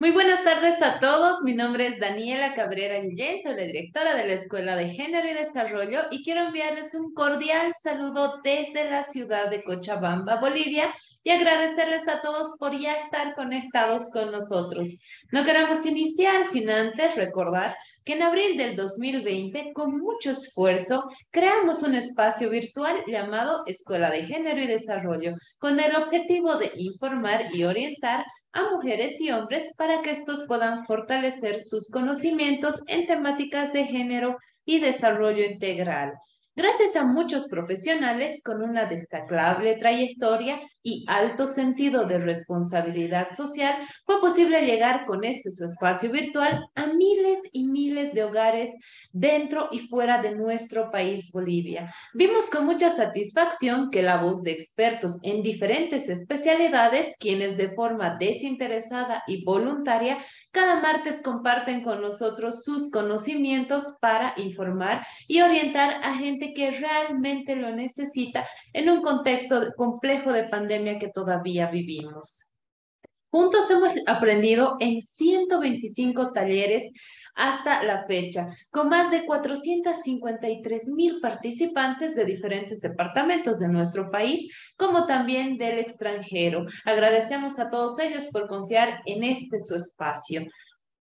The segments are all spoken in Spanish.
Muy buenas tardes a todos. Mi nombre es Daniela Cabrera Guillén, soy la directora de la Escuela de Género y Desarrollo y quiero enviarles un cordial saludo desde la ciudad de Cochabamba, Bolivia, y agradecerles a todos por ya estar conectados con nosotros. No queremos iniciar sin antes recordar que en abril del 2020, con mucho esfuerzo, creamos un espacio virtual llamado Escuela de Género y Desarrollo, con el objetivo de informar y orientar a mujeres y hombres para que estos puedan fortalecer sus conocimientos en temáticas de género y desarrollo integral. Gracias a muchos profesionales con una destacable trayectoria y alto sentido de responsabilidad social, fue posible llegar con este su espacio virtual a miles y miles de hogares dentro y fuera de nuestro país Bolivia. Vimos con mucha satisfacción que la voz de expertos en diferentes especialidades, quienes de forma desinteresada y voluntaria cada martes comparten con nosotros sus conocimientos para informar y orientar a gente que realmente lo necesita en un contexto complejo de pandemia que todavía vivimos. Juntos hemos aprendido en 125 talleres hasta la fecha, con más de 453 mil participantes de diferentes departamentos de nuestro país, como también del extranjero. Agradecemos a todos ellos por confiar en este su espacio.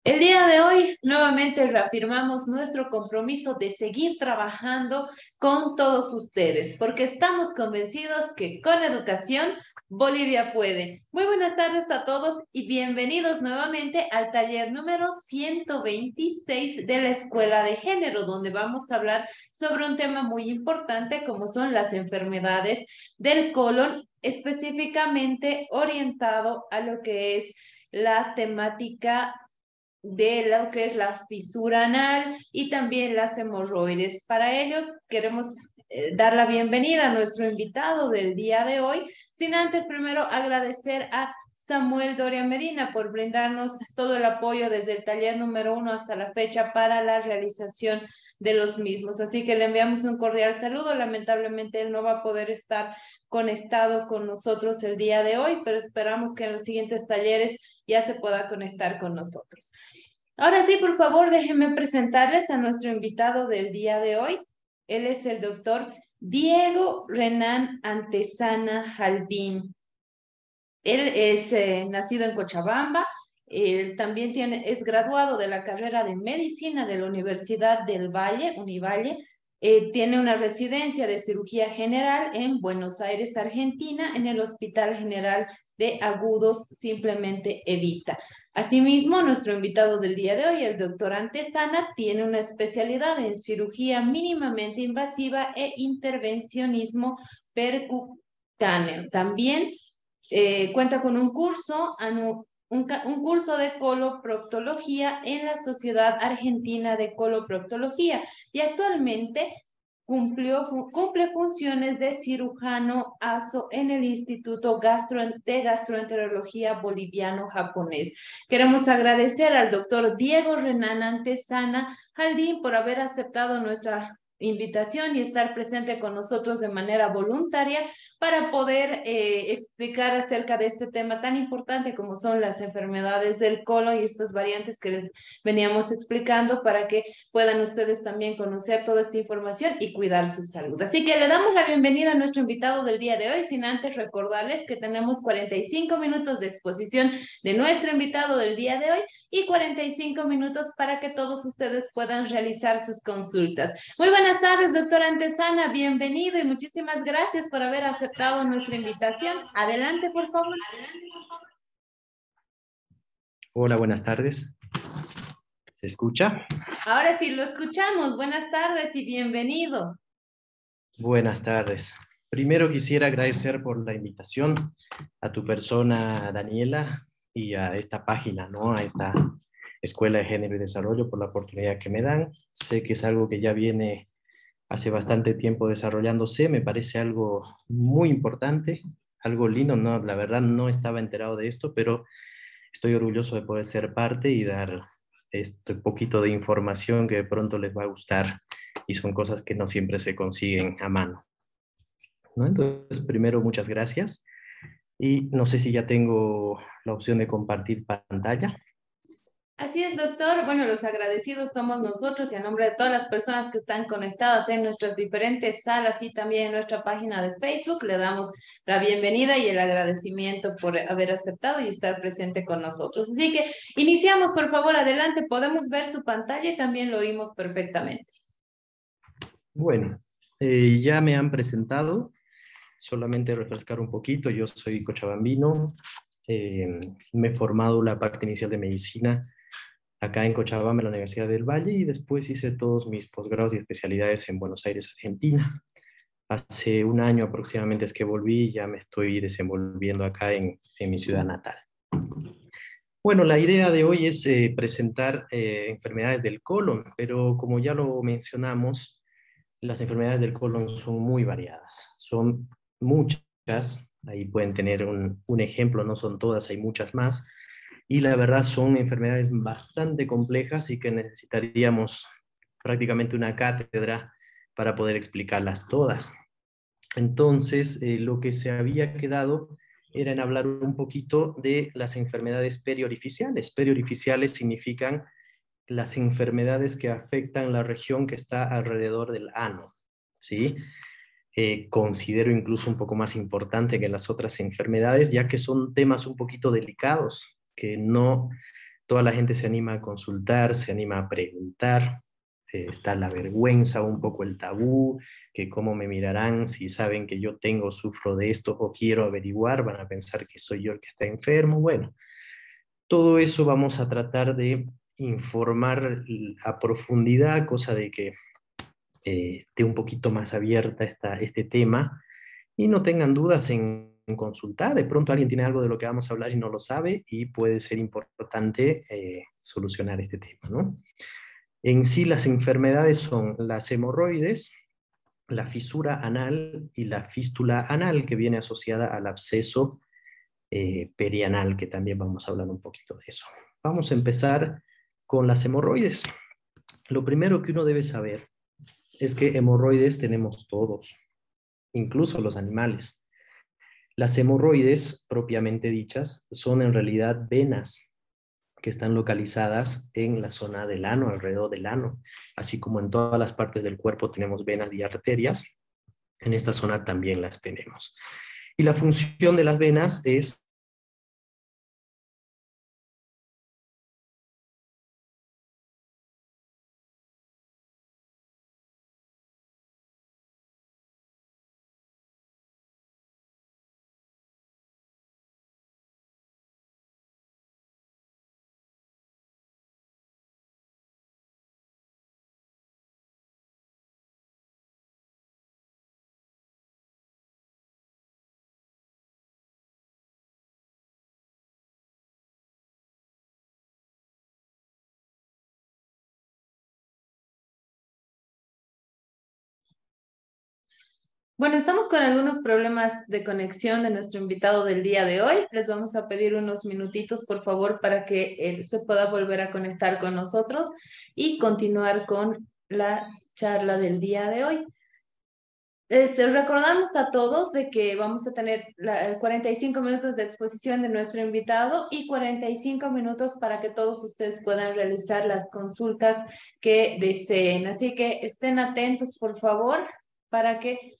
El día de hoy nuevamente reafirmamos nuestro compromiso de seguir trabajando con todos ustedes, porque estamos convencidos que con educación Bolivia puede. Muy buenas tardes a todos y bienvenidos nuevamente al taller número 126 de la Escuela de Género, donde vamos a hablar sobre un tema muy importante como son las enfermedades del colon, específicamente orientado a lo que es la temática de lo que es la fisura anal y también las hemorroides. Para ello queremos eh, dar la bienvenida a nuestro invitado del día de hoy, sin antes primero agradecer a Samuel Doria Medina por brindarnos todo el apoyo desde el taller número uno hasta la fecha para la realización de los mismos. Así que le enviamos un cordial saludo. Lamentablemente él no va a poder estar conectado con nosotros el día de hoy, pero esperamos que en los siguientes talleres ya se pueda conectar con nosotros. Ahora sí, por favor, déjenme presentarles a nuestro invitado del día de hoy. Él es el doctor Diego Renan Antesana Jaldín. Él es eh, nacido en Cochabamba, él también tiene, es graduado de la carrera de medicina de la Universidad del Valle, Univalle. Eh, tiene una residencia de cirugía general en Buenos Aires, Argentina, en el Hospital General de Agudos, simplemente Evita. Asimismo, nuestro invitado del día de hoy, el doctor Antesana, tiene una especialidad en cirugía mínimamente invasiva e intervencionismo percutáneo. También eh, cuenta con un curso, un, un curso de coloproctología en la Sociedad Argentina de Coloproctología y actualmente cumplió, cumple funciones de cirujano ASO en el Instituto Gastro, de Gastroenterología Boliviano-Japonés. Queremos agradecer al doctor Diego Renan Antesana Jaldín por haber aceptado nuestra invitación y estar presente con nosotros de manera voluntaria para poder eh, explicar acerca de este tema tan importante como son las enfermedades del colon y estas variantes que les veníamos explicando para que puedan ustedes también conocer toda esta información y cuidar su salud. Así que le damos la bienvenida a nuestro invitado del día de hoy, sin antes recordarles que tenemos 45 minutos de exposición de nuestro invitado del día de hoy y 45 minutos para que todos ustedes puedan realizar sus consultas. Muy buenas tardes, doctora Antesana, bienvenido y muchísimas gracias por haber aceptado nuestra invitación. Adelante, por favor. Hola, buenas tardes. ¿Se escucha? Ahora sí, lo escuchamos. Buenas tardes y bienvenido. Buenas tardes. Primero quisiera agradecer por la invitación a tu persona, Daniela, y a esta página, ¿no? A esta Escuela de Género y Desarrollo por la oportunidad que me dan. Sé que es algo que ya viene hace bastante tiempo desarrollándose, me parece algo muy importante, algo lindo, no, la verdad no estaba enterado de esto, pero estoy orgulloso de poder ser parte y dar este poquito de información que de pronto les va a gustar y son cosas que no siempre se consiguen a mano. ¿No? Entonces, primero, muchas gracias. Y no sé si ya tengo la opción de compartir pantalla. Así es, doctor. Bueno, los agradecidos somos nosotros y a nombre de todas las personas que están conectadas en nuestras diferentes salas y también en nuestra página de Facebook, le damos la bienvenida y el agradecimiento por haber aceptado y estar presente con nosotros. Así que iniciamos, por favor, adelante. Podemos ver su pantalla y también lo oímos perfectamente. Bueno, eh, ya me han presentado. Solamente refrescar un poquito. Yo soy cochabambino. Eh, me he formado la parte inicial de medicina acá en Cochabamba, en la Universidad del Valle, y después hice todos mis posgrados y especialidades en Buenos Aires, Argentina. Hace un año aproximadamente es que volví y ya me estoy desenvolviendo acá en, en mi ciudad natal. Bueno, la idea de hoy es eh, presentar eh, enfermedades del colon, pero como ya lo mencionamos, las enfermedades del colon son muy variadas, son muchas, ahí pueden tener un, un ejemplo, no son todas, hay muchas más, y la verdad son enfermedades bastante complejas y que necesitaríamos prácticamente una cátedra para poder explicarlas todas. Entonces, eh, lo que se había quedado era en hablar un poquito de las enfermedades periorificiales. Periorificiales significan las enfermedades que afectan la región que está alrededor del ano, ¿sí? Eh, considero incluso un poco más importante que las otras enfermedades, ya que son temas un poquito delicados, que no toda la gente se anima a consultar, se anima a preguntar, eh, está la vergüenza, un poco el tabú, que cómo me mirarán si saben que yo tengo, sufro de esto o quiero averiguar, van a pensar que soy yo el que está enfermo. Bueno, todo eso vamos a tratar de informar a profundidad, cosa de que eh, esté un poquito más abierta esta, este tema y no tengan dudas en consultar. De pronto alguien tiene algo de lo que vamos a hablar y no lo sabe y puede ser importante eh, solucionar este tema. ¿no? En sí las enfermedades son las hemorroides, la fisura anal y la fístula anal que viene asociada al absceso eh, perianal, que también vamos a hablar un poquito de eso. Vamos a empezar con las hemorroides. Lo primero que uno debe saber es que hemorroides tenemos todos, incluso los animales. Las hemorroides, propiamente dichas, son en realidad venas que están localizadas en la zona del ano, alrededor del ano, así como en todas las partes del cuerpo tenemos venas y arterias, en esta zona también las tenemos. Y la función de las venas es Bueno, estamos con algunos problemas de conexión de nuestro invitado del día de hoy. Les vamos a pedir unos minutitos, por favor, para que él se pueda volver a conectar con nosotros y continuar con la charla del día de hoy. Les recordamos a todos de que vamos a tener 45 minutos de exposición de nuestro invitado y 45 minutos para que todos ustedes puedan realizar las consultas que deseen. Así que estén atentos, por favor, para que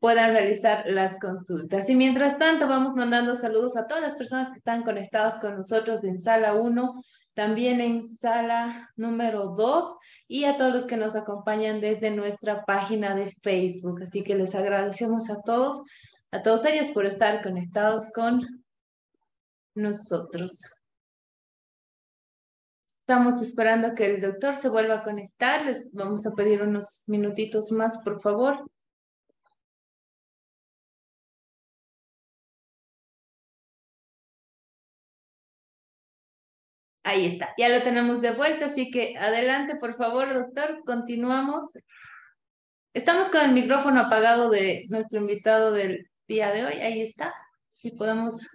puedan realizar las consultas. Y mientras tanto, vamos mandando saludos a todas las personas que están conectadas con nosotros en sala 1, también en sala número 2 y a todos los que nos acompañan desde nuestra página de Facebook. Así que les agradecemos a todos, a todos ellos por estar conectados con nosotros. Estamos esperando que el doctor se vuelva a conectar. Les vamos a pedir unos minutitos más, por favor. Ahí está, ya lo tenemos de vuelta, así que adelante, por favor, doctor, continuamos. Estamos con el micrófono apagado de nuestro invitado del día de hoy, ahí está, si podemos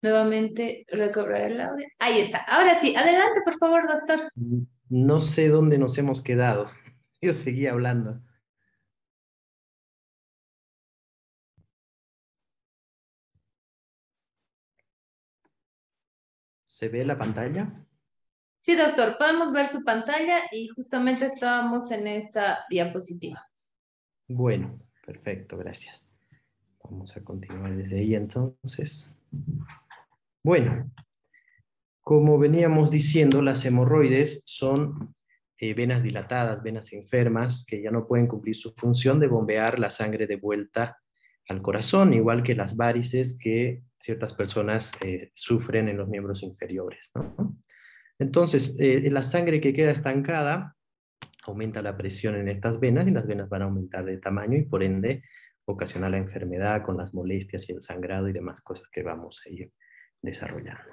nuevamente recobrar el audio. Ahí está, ahora sí, adelante, por favor, doctor. No sé dónde nos hemos quedado, yo seguía hablando. ¿Se ve la pantalla? Sí, doctor, podemos ver su pantalla y justamente estábamos en esta diapositiva. Bueno, perfecto, gracias. Vamos a continuar desde ahí entonces. Bueno, como veníamos diciendo, las hemorroides son eh, venas dilatadas, venas enfermas, que ya no pueden cumplir su función de bombear la sangre de vuelta al corazón, igual que las varices que ciertas personas eh, sufren en los miembros inferiores. Entonces, eh, la sangre que queda estancada aumenta la presión en estas venas y las venas van a aumentar de tamaño y por ende ocasiona la enfermedad con las molestias y el sangrado y demás cosas que vamos a ir desarrollando.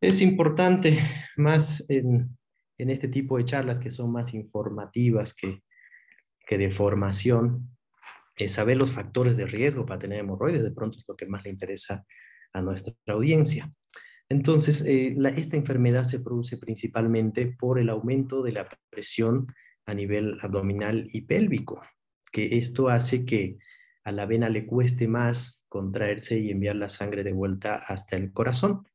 Es importante más en, este tipo de charlas que son más informativas que de formación, saber los factores de riesgo para tener hemorroides, de pronto es lo que más le interesa a nuestra audiencia. Entonces, eh, esta enfermedad se produce principalmente por el aumento de la presión a nivel abdominal y pélvico, que esto hace que a la vena le cueste más contraerse y enviar la sangre de vuelta hasta el corazón.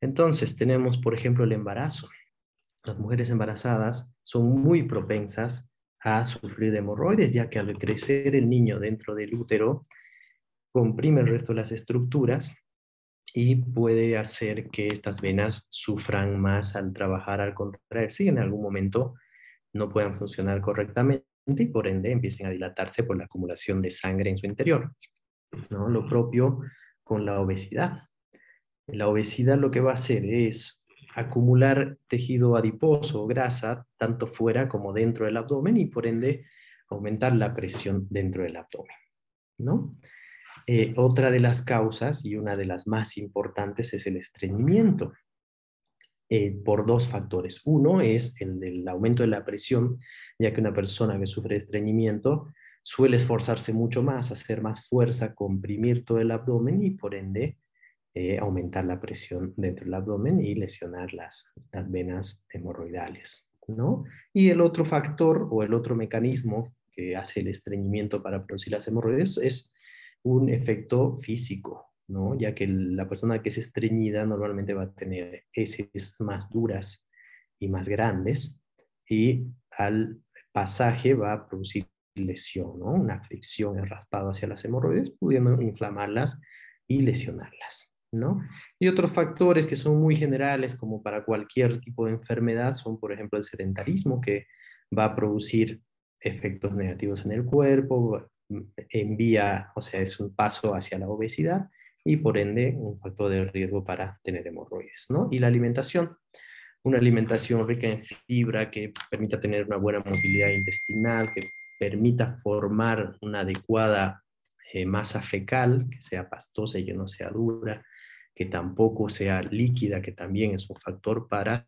Entonces, tenemos, por ejemplo, el embarazo. Las mujeres embarazadas son muy propensas a sufrir de hemorroides, ya que al crecer el niño dentro del útero, comprime el resto de las estructuras y puede hacer que estas venas sufran más al trabajar, al contraerse y en algún momento no puedan funcionar correctamente y por ende empiecen a dilatarse por la acumulación de sangre en su interior. ¿no? Lo propio con la obesidad. La obesidad lo que va a hacer es acumular tejido adiposo o grasa tanto fuera como dentro del abdomen y por ende aumentar la presión dentro del abdomen. ¿no? Eh, otra de las causas y una de las más importantes es el estreñimiento. Eh, por dos factores. Uno es el del aumento de la presión, ya que una persona que sufre estreñimiento suele esforzarse mucho más, hacer más fuerza, comprimir todo el abdomen y por ende eh, aumentar la presión dentro del abdomen y lesionar las, las venas hemorroidales. ¿no? Y el otro factor o el otro mecanismo que hace el estreñimiento para producir las hemorroides es un efecto físico, ¿no? ya que la persona que es estreñida normalmente va a tener heces más duras y más grandes y al pasaje va a producir lesión, ¿no? una fricción, el raspado hacia las hemorroides, pudiendo inflamarlas y lesionarlas. Y otros factores que son muy generales, como para cualquier tipo de enfermedad, son, por ejemplo, el sedentarismo, que va a producir efectos negativos en el cuerpo, envía, o sea, es un paso hacia la obesidad y por ende un factor de riesgo para tener hemorroides, ¿no? Y la alimentación, una alimentación rica en fibra que permita tener una buena motilidad intestinal, que permita formar una adecuada eh, masa fecal, que sea pastosa y que no sea dura, que tampoco sea líquida, que también es un factor para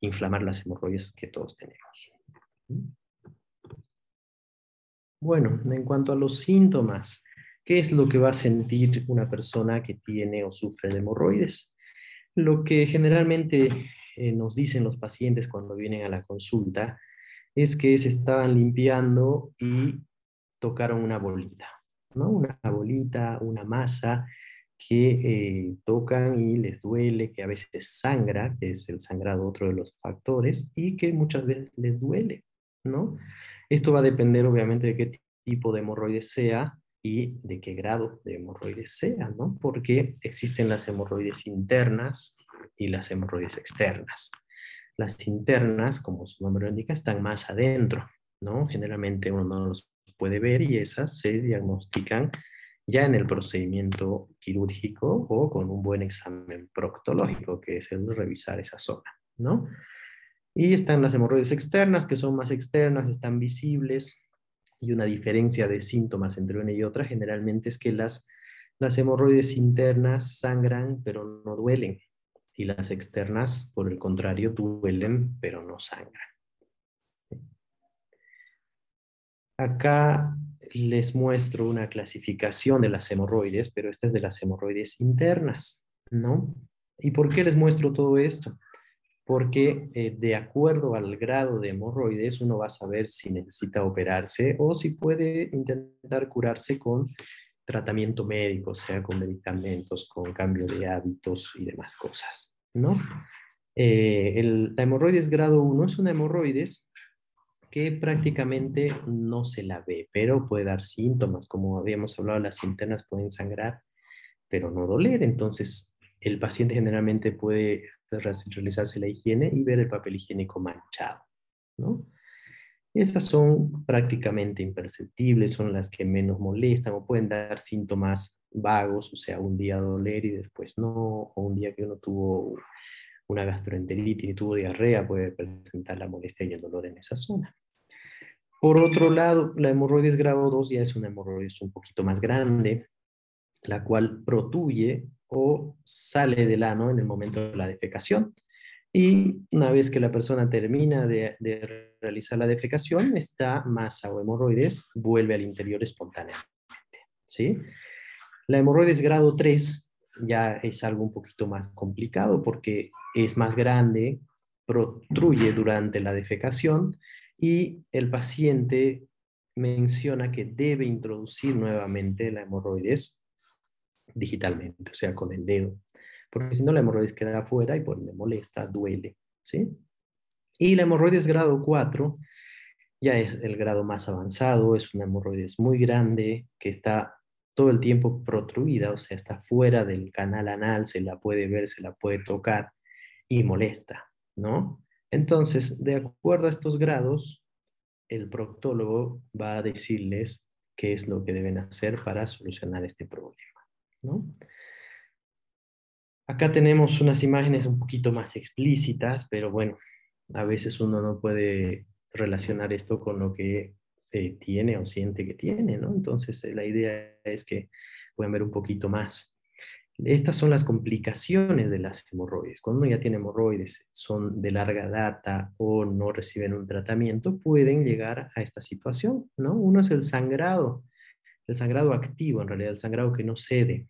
inflamar las hemorroides que todos tenemos. Bueno, en cuanto a los síntomas, ¿qué es lo que va a sentir una persona que tiene o sufre de hemorroides? Lo que generalmente eh, nos dicen los pacientes cuando vienen a la consulta es que se estaban limpiando y tocaron una bolita, ¿no? Una bolita, una masa que eh, tocan y les duele, que a veces sangra, que es el sangrado otro de los factores, y que muchas veces les duele, ¿no? Esto va a depender obviamente de qué tipo de hemorroides sea y de qué grado de hemorroides sea, ¿no? Porque existen las hemorroides internas y las hemorroides externas. Las internas, como su nombre lo indica, están más adentro, ¿no? Generalmente uno no los puede ver y esas se diagnostican ya en el procedimiento quirúrgico o con un buen examen proctológico, que es el revisar esa zona, ¿no? Y están las hemorroides externas, que son más externas, están visibles, y una diferencia de síntomas entre una y otra generalmente es que las, las hemorroides internas sangran pero no duelen, y las externas, por el contrario, duelen pero no sangran. Acá les muestro una clasificación de las hemorroides, pero esta es de las hemorroides internas, ¿no? ¿Y por qué les muestro todo esto? porque eh, de acuerdo al grado de hemorroides uno va a saber si necesita operarse o si puede intentar curarse con tratamiento médico, sea con medicamentos, con cambio de hábitos y demás cosas. ¿no? Eh, el, la hemorroides grado 1 es una hemorroides que prácticamente no se la ve, pero puede dar síntomas, como habíamos hablado, las internas pueden sangrar, pero no doler, entonces el paciente generalmente puede realizarse la higiene y ver el papel higiénico manchado, ¿no? Esas son prácticamente imperceptibles, son las que menos molestan o pueden dar síntomas vagos, o sea, un día doler y después no, o un día que uno tuvo una gastroenteritis y tuvo diarrea, puede presentar la molestia y el dolor en esa zona. Por otro lado, la hemorroides grado 2 ya es una hemorroides un poquito más grande, la cual protuye o sale del ano en el momento de la defecación. Y una vez que la persona termina de, realizar la defecación, esta masa o hemorroides vuelve al interior espontáneamente. ¿sí? La hemorroides grado 3 ya es algo un poquito más complicado porque es más grande, protruye durante la defecación y el paciente menciona que debe introducir nuevamente la hemorroides digitalmente, o sea, con el dedo porque si no la hemorroides queda afuera y por le molesta, duele, ¿sí? Y la hemorroides grado 4 ya es el grado más avanzado, es una hemorroides muy grande que está todo el tiempo protruida, o sea, está fuera del canal anal, se la puede ver, se la puede tocar y molesta, ¿no? Entonces, de acuerdo a estos grados, el proctólogo va a decirles qué es lo que deben hacer para solucionar este problema, ¿no? Acá tenemos unas imágenes un poquito más explícitas, pero bueno, a veces uno no puede relacionar esto con lo que tiene o siente que tiene, ¿no? Entonces eh, la idea es que puedan ver un poquito más. Estas son las complicaciones de las hemorroides. Cuando uno ya tiene hemorroides, son de larga data o no reciben un tratamiento, pueden llegar a esta situación, ¿no? Uno es el sangrado, el sangrado activo, en realidad el sangrado que no cede,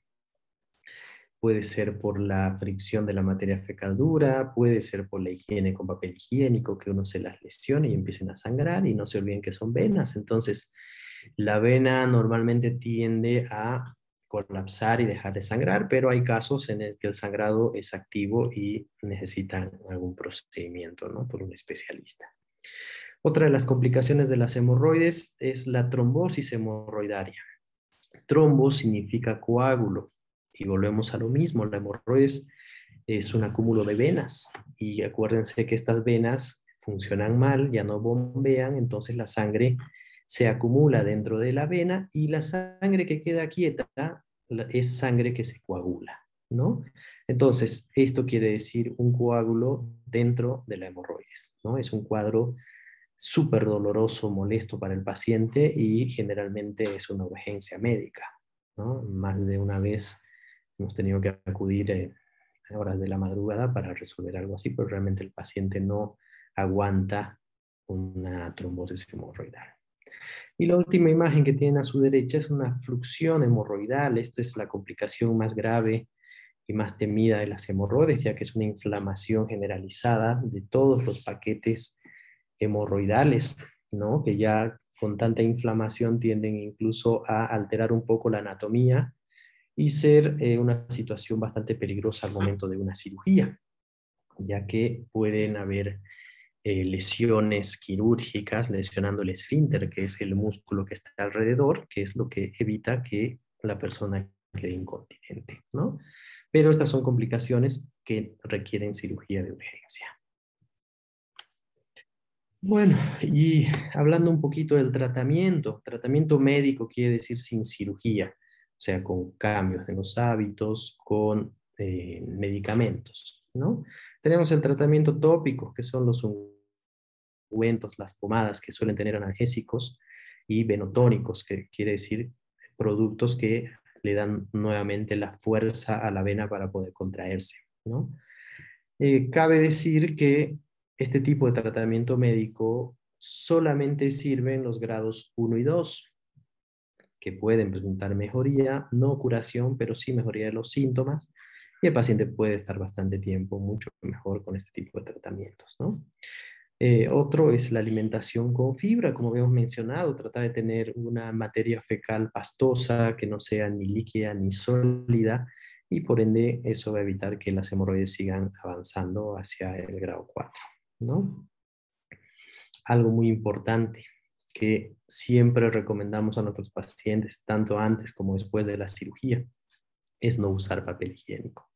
puede ser por la fricción de la materia fecal dura, puede ser por la higiene con papel higiénico, que uno se las lesione y empiecen a sangrar y no se olviden que son venas. Entonces, la vena normalmente tiende a colapsar y dejar de sangrar, pero hay casos en el que el sangrado es activo y necesitan algún procedimiento ¿no? por un especialista. Otra de las complicaciones de las hemorroides es la trombosis hemorroidaria. Trombo significa coágulo y volvemos a lo mismo, la hemorroides es un acúmulo de venas y acuérdense que estas venas funcionan mal, ya no bombean, entonces la sangre se acumula dentro de la vena y la sangre que queda quieta es sangre que se coagula, ¿no? Entonces, esto quiere decir un coágulo dentro de la hemorroides, ¿no? Es un cuadro súper doloroso, molesto para el paciente y generalmente es una urgencia médica, ¿no? Más de una vez hemos tenido que acudir a horas de la madrugada para resolver algo así, pero realmente el paciente no aguanta una trombosis hemorroidal. Y la última imagen que tienen a su derecha es una fluxión hemorroidal. Esta es la complicación más grave y más temida de las hemorroides, ya que es una inflamación generalizada de todos los paquetes hemorroidales, ¿no? que ya con tanta inflamación tienden incluso a alterar un poco la anatomía y ser eh, una situación bastante peligrosa al momento de una cirugía, ya que pueden haber eh, lesiones quirúrgicas lesionando el esfínter, que es el músculo que está alrededor, que es lo que evita que la persona quede incontinente, ¿no? Pero estas son complicaciones que requieren cirugía de urgencia. Bueno, y hablando un poquito del tratamiento, tratamiento médico quiere decir sin cirugía o sea, con cambios en los hábitos, con eh, medicamentos, ¿no? Tenemos el tratamiento tópico, que son los ungüentos, las pomadas que suelen tener analgésicos, y venotónicos, que quiere decir productos que le dan nuevamente la fuerza a la vena para poder contraerse, ¿no? Eh, cabe decir que este tipo de tratamiento médico solamente sirve en los grados 1 y 2, que pueden presentar mejoría, no curación, pero sí mejoría de los síntomas, y el paciente puede estar bastante tiempo mucho mejor con este tipo de tratamientos. ¿no? Eh, otro es la alimentación con fibra, como habíamos mencionado, tratar de tener una materia fecal pastosa que no sea ni líquida ni sólida y por ende eso va a evitar que las hemorroides sigan avanzando hacia el grado 4, ¿no? Algo muy importante que siempre recomendamos a nuestros pacientes, tanto antes como después de la cirugía, es no usar papel higiénico.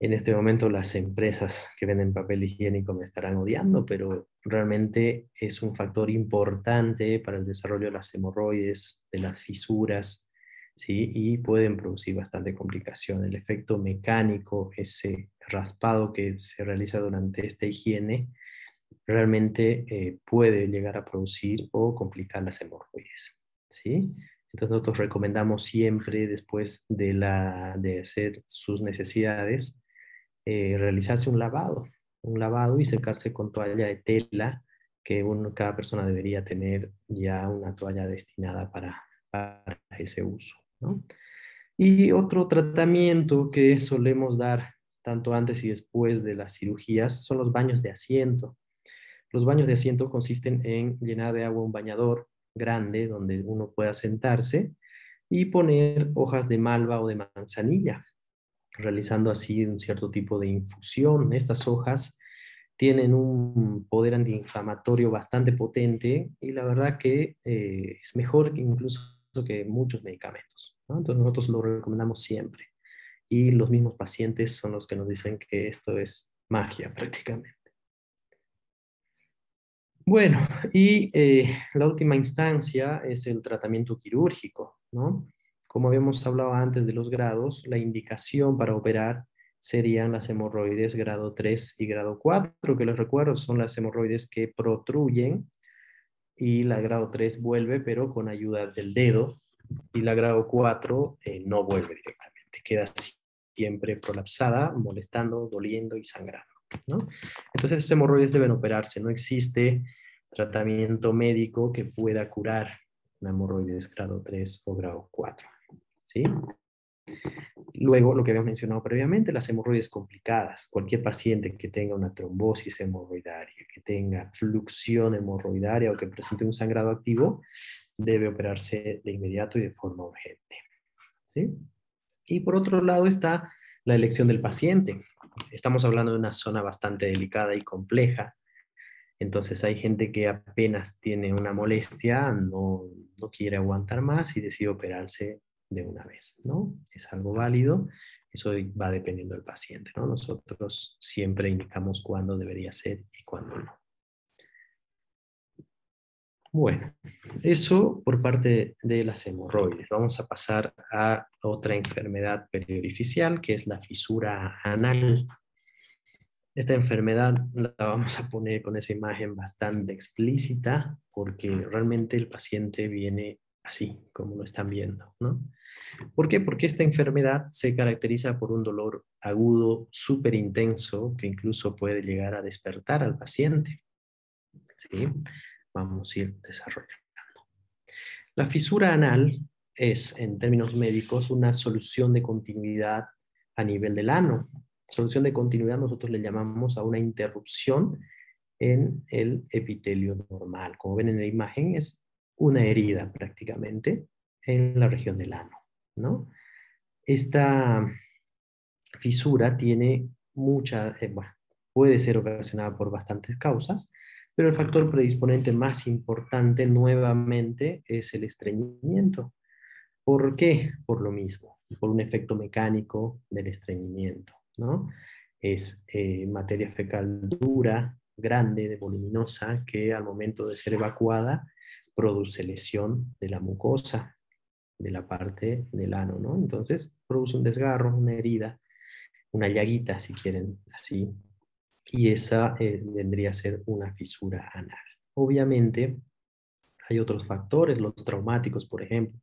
En este momento las empresas que venden papel higiénico me estarán odiando, pero realmente es un factor importante para el desarrollo de las hemorroides, de las fisuras, ¿sí? Y pueden producir bastante complicación. El efecto mecánico, ese raspado que se realiza durante esta higiene, realmente eh, puede llegar a producir o complicar las hemorroides, ¿sí? Entonces nosotros recomendamos siempre, después de, la, de hacer sus necesidades, eh, realizarse un lavado, un lavado y secarse con toalla de tela, que cada persona debería tener ya una toalla destinada para, para ese uso. ¿no? Y otro tratamiento que solemos dar tanto antes y después de las cirugías son los baños de asiento. Los baños de asiento consisten en llenar de agua un bañador grande donde uno pueda sentarse y poner hojas de malva o de manzanilla realizando así un cierto tipo de infusión. Estas hojas tienen un poder antiinflamatorio bastante potente y la verdad que eh, es mejor incluso que muchos medicamentos. Entonces nosotros lo recomendamos siempre. Y los mismos pacientes son los que nos dicen que esto es magia prácticamente. Bueno, y eh, la última instancia es el tratamiento quirúrgico, ¿no? Como habíamos hablado antes de los grados, la indicación para operar serían las hemorroides grado 3 y grado 4, que les recuerdo son las hemorroides que protruyen y la grado 3 vuelve pero con ayuda del dedo y la grado 4 eh, no vuelve directamente, queda siempre prolapsada, molestando, doliendo y sangrando. ¿No? Entonces, esas hemorroides deben operarse, no existe tratamiento médico que pueda curar una hemorroides grado 3 o grado 4. ¿sí? Luego, lo que habíamos mencionado previamente, las hemorroides complicadas. Cualquier paciente que tenga una trombosis hemorroidaria, que tenga fluxión hemorroidaria o que presente un sangrado activo, debe operarse de inmediato y de forma urgente. ¿sí? Y por otro lado está la elección del paciente. Estamos hablando de una zona bastante delicada y compleja. Entonces hay gente que apenas tiene una molestia, no, no quiere aguantar más y decide operarse de una vez, ¿no? Es algo válido, eso va dependiendo del paciente, ¿no? Nosotros siempre indicamos cuándo debería ser y cuándo no. Bueno, eso por parte de las hemorroides. Vamos a pasar a otra enfermedad periorificial, que es la fisura anal. Esta enfermedad la vamos a poner con esa imagen bastante explícita, porque realmente el paciente viene así, como lo están viendo, ¿no? ¿Por qué? Porque esta enfermedad se caracteriza por un dolor agudo súper intenso que incluso puede llegar a despertar al paciente. ¿Sí? Vamos a ir desarrollando. La fisura anal es, en términos médicos, una solución de continuidad a nivel del ano. Solución de continuidad nosotros le llamamos a una interrupción en el epitelio normal. Como ven en la imagen, es una herida prácticamente en la región del ano. ¿no? Esta fisura tiene mucha, eh, puede ser ocasionada por bastantes causas, pero el factor predisponente más importante nuevamente es el estreñimiento. ¿Por qué? Por lo mismo, por un efecto mecánico del estreñimiento, ¿no? Es eh, materia fecal dura, grande, voluminosa, que al momento de ser evacuada produce lesión de la mucosa, de la parte del ano, ¿no? Entonces produce un desgarro, una herida, una llaguita, si quieren, así, y esa eh, vendría a ser una fisura anal. Obviamente, hay otros factores, los traumáticos, por ejemplo,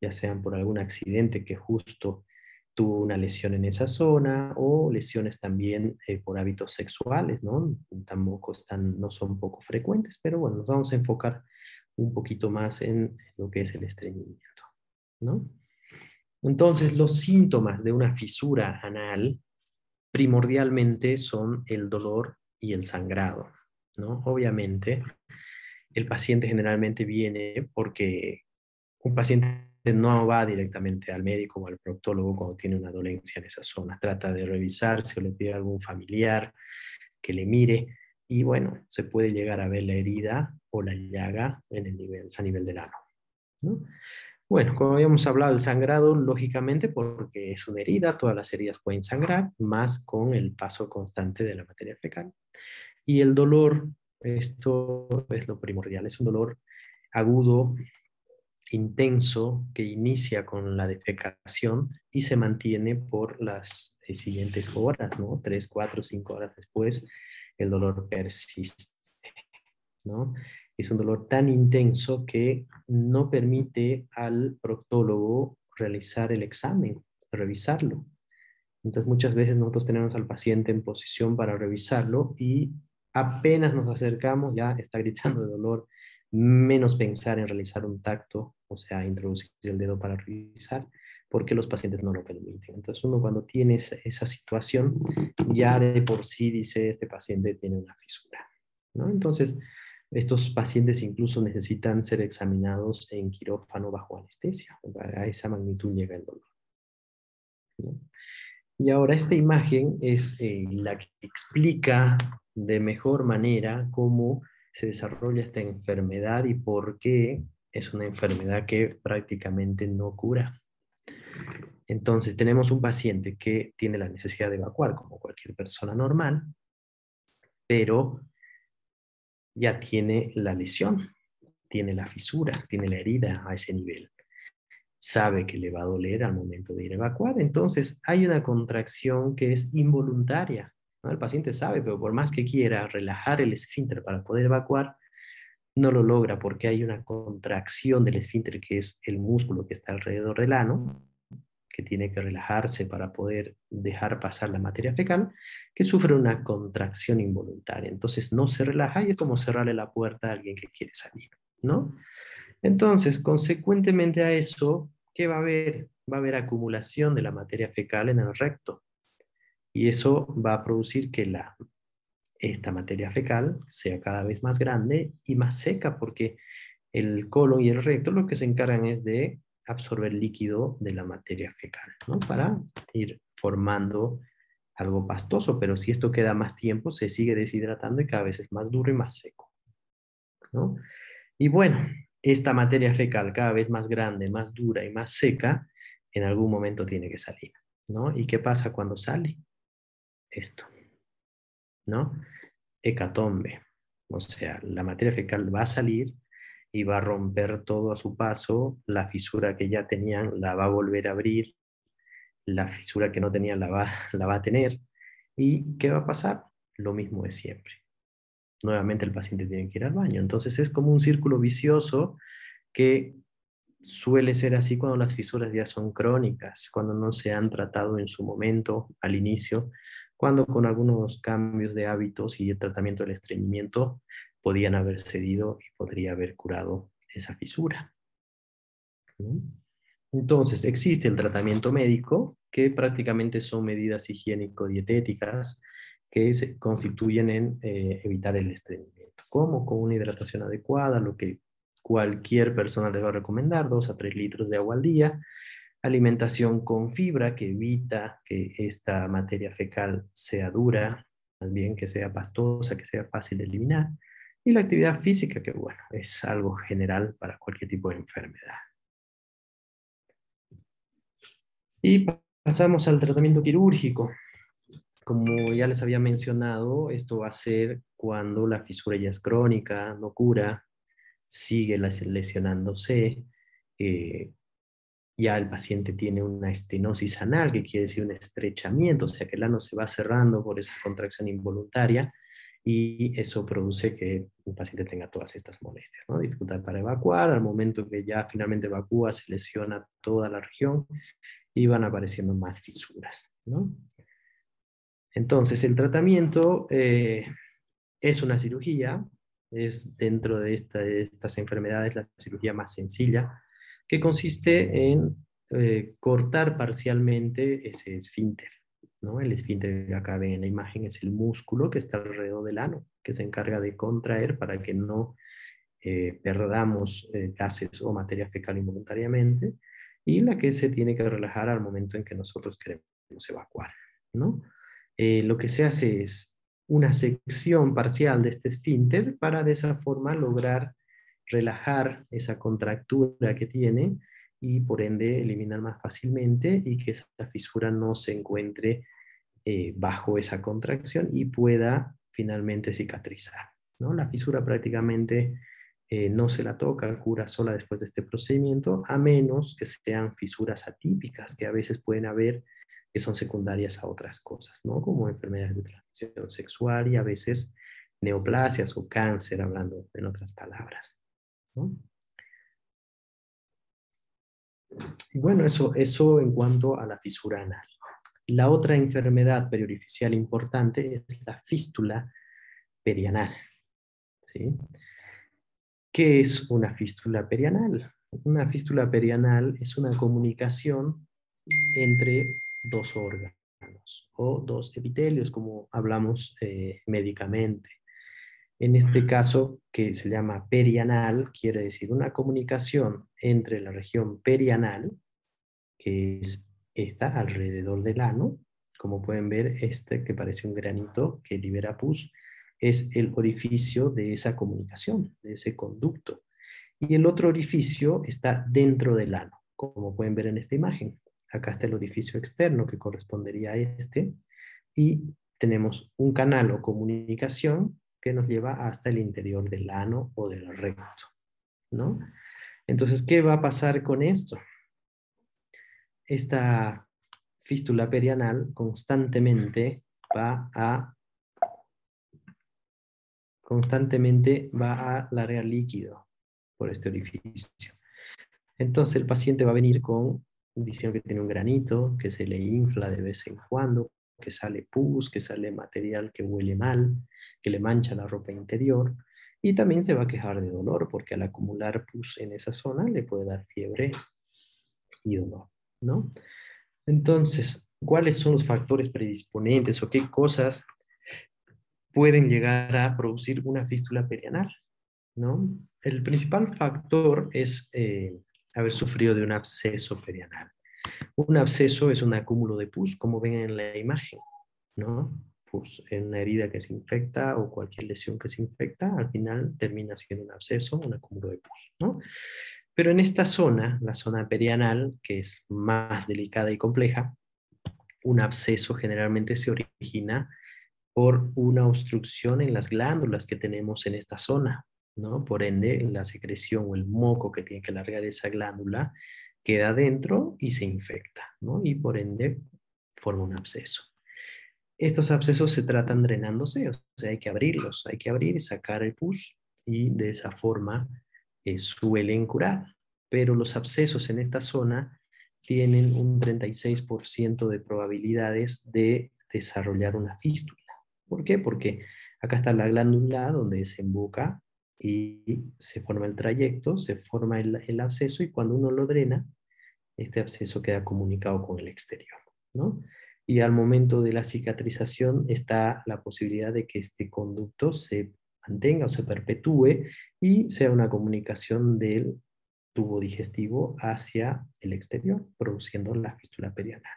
ya sean por algún accidente que justo tuvo una lesión en esa zona o lesiones también eh, por hábitos sexuales, ¿no? Tampoco están, no son poco frecuentes, pero bueno, nos vamos a enfocar un poquito más en lo que es el estreñimiento. ¿no? Entonces, los síntomas de una fisura anal primordialmente son el dolor y el sangrado, ¿no? Obviamente, el paciente generalmente viene porque un paciente no va directamente al médico o al proctólogo cuando tiene una dolencia en esa zona. Trata de revisarse o le pide a algún familiar que le mire y bueno, se puede llegar a ver la herida o la llaga en el nivel, a nivel del ano. ¿no? Bueno, como habíamos hablado, el sangrado, lógicamente, porque es una herida, todas las heridas pueden sangrar, más con el paso constante de la materia fecal. Y el dolor, esto es lo primordial, es un dolor agudo, intenso, que inicia con la defecación y se mantiene por las siguientes horas, ¿no? Tres, cuatro, cinco horas después, el dolor persiste, ¿no? Es un dolor tan intenso que no permite al proctólogo realizar el examen, revisarlo. Entonces muchas veces nosotros tenemos al paciente en posición para revisarlo y apenas nos acercamos ya está gritando de dolor, menos pensar en realizar un tacto, o sea, introducir el dedo para revisar, porque los pacientes no lo permiten. Entonces uno cuando tiene esa, situación, ya de por sí dice, este paciente tiene una fisura. ¿no? Entonces, estos pacientes incluso necesitan ser examinados en quirófano bajo anestesia. A esa magnitud llega el dolor. Y ahora esta imagen es eh, la que explica de mejor manera cómo se desarrolla esta enfermedad y por qué es una enfermedad que prácticamente no cura. Entonces, tenemos un paciente que tiene la necesidad de evacuar como cualquier persona normal, pero ya tiene la lesión, tiene la fisura, tiene la herida a ese nivel. Sabe que le va a doler al momento de ir a evacuar, entonces hay una contracción que es involuntaria, el paciente sabe, pero por más que quiera relajar el esfínter para poder evacuar, no lo logra porque hay una contracción del esfínter, que es el músculo que está alrededor del ano, que tiene que relajarse para poder dejar pasar la materia fecal, que sufre una contracción involuntaria. Entonces no se relaja y es como cerrarle la puerta a alguien que quiere salir, ¿no? Entonces, consecuentemente a eso, ¿qué va a haber? Va a haber acumulación de la materia fecal en el recto. Y eso va a producir que la, esta materia fecal sea cada vez más grande y más seca, porque el colon y el recto lo que se encargan es de absorber líquido de la materia fecal, ¿no? Para ir formando algo pastoso, pero si esto queda más tiempo, se sigue deshidratando y cada vez es más duro y más seco, ¿no? Y bueno, esta materia fecal cada vez más grande, más dura y más seca, en algún momento tiene que salir, ¿no? ¿Y qué pasa cuando sale? esto, ¿no? Hecatombe, o sea, la materia fecal va a salir y va a romper todo a su paso, la fisura que ya tenían la va a volver a abrir, la fisura que no tenían la va, la va a tener, ¿y qué va a pasar? Lo mismo de siempre. Nuevamente el paciente tiene que ir al baño, entonces es como un círculo vicioso que suele ser así cuando las fisuras ya son crónicas, cuando no se han tratado en su momento, al inicio, cuando con algunos cambios de hábitos y el tratamiento del estreñimiento podían haber cedido y podría haber curado esa fisura. Entonces, existe el tratamiento médico, que prácticamente son medidas higiénico-dietéticas que se constituyen en eh, evitar el estreñimiento, como con una hidratación adecuada, lo que cualquier persona le va a recomendar, 2 a 3 litros de agua al día, alimentación con fibra que evita que esta materia fecal sea dura, también que sea pastosa, que sea fácil de eliminar, y la actividad física, que bueno, es algo general para cualquier tipo de enfermedad. Y pasamos al tratamiento quirúrgico. Como ya les había mencionado, esto va a ser cuando la fisura ya es crónica, no cura, sigue lesionándose, eh, ya el paciente tiene una estenosis anal, que quiere decir un estrechamiento, o sea que el ano se va cerrando por esa contracción involuntaria y eso produce que el paciente tenga todas estas molestias, ¿no? dificultad para evacuar, al momento que ya finalmente evacúa se lesiona toda la región y van apareciendo más fisuras. ¿no? Entonces el tratamiento eh, es una cirugía, es dentro de estas enfermedades la cirugía más sencilla, que consiste en eh, cortar parcialmente ese esfínter. ¿No? El esfínter acá ven en la imagen es el músculo que está alrededor del ano, que se encarga de contraer para que no eh, perdamos eh, gases o materia fecal involuntariamente y la que se tiene que relajar al momento en que nosotros queremos evacuar. ¿no? Eh, lo que se hace es una sección parcial de este esfínter para de esa forma lograr relajar esa contractura que tiene y por ende eliminar más fácilmente y que esa fisura no se encuentre bajo esa contracción y pueda finalmente cicatrizar. ¿no? La fisura prácticamente eh, no se la toca, cura sola después de este procedimiento, a menos que sean fisuras atípicas, que a veces pueden haber, que son secundarias a otras cosas, ¿no? Como enfermedades de transmisión sexual y a veces neoplasias o cáncer, hablando en otras palabras. Bueno, eso, eso en cuanto a la fisura anal. La otra enfermedad periorificial importante es la fístula perianal. ¿sí? ¿Qué es una fístula perianal? Una fístula perianal es una comunicación entre dos órganos o dos epitelios, como hablamos eh, médicamente. En este caso, que se llama perianal, quiere decir una comunicación entre la región perianal, que es esta alrededor del ano, como pueden ver, este que parece un granito que libera pus, es el orificio de esa comunicación, de ese conducto. Y el otro orificio está dentro del ano, como pueden ver en esta imagen. Acá está el orificio externo que correspondería a este. Y tenemos un canal o comunicación que nos lleva hasta el interior del ano o del recto. ¿no? Entonces, ¿qué va a pasar con esto? Esta fístula perianal constantemente va a constantemente va a largar líquido por este orificio. Entonces el paciente va a venir con diciendo que tiene un granito, que se le infla de vez en cuando, que sale pus, que sale material que huele mal, que le mancha la ropa interior y también se va a quejar de dolor porque al acumular pus en esa zona le puede dar fiebre y dolor, ¿no? Entonces, ¿cuáles son los factores predisponentes o qué cosas pueden llegar a producir una fístula perianal. ¿no? El principal factor es eh, haber sufrido de un absceso perianal. Un absceso es un acúmulo de pus, como ven en la imagen, ¿no? Pus en una herida que se infecta o cualquier lesión que se infecta, al final termina siendo un absceso, un acúmulo de pus, ¿no? Pero en esta zona, la zona perianal, que es más delicada y compleja, un absceso generalmente se origina por una obstrucción en las glándulas que tenemos en esta zona, ¿no? Por ende, la secreción o el moco que tiene que largar esa glándula queda dentro y se infecta, ¿no? Y por ende forma un absceso. Estos abscesos se tratan drenándose, o sea, hay que abrirlos, hay que abrir y sacar el pus y de esa forma eh, suelen curar. Pero los abscesos en esta zona tienen un 36% de probabilidades de desarrollar una fístula. ¿Por qué? Porque acá está la glándula donde desemboca y se forma el trayecto, se forma el, el absceso y cuando uno lo drena, este absceso queda comunicado con el exterior. ¿no? Y al momento de la cicatrización está la posibilidad de que este conducto se mantenga o se perpetúe y sea una comunicación del tubo digestivo hacia el exterior, produciendo la fístula perianal.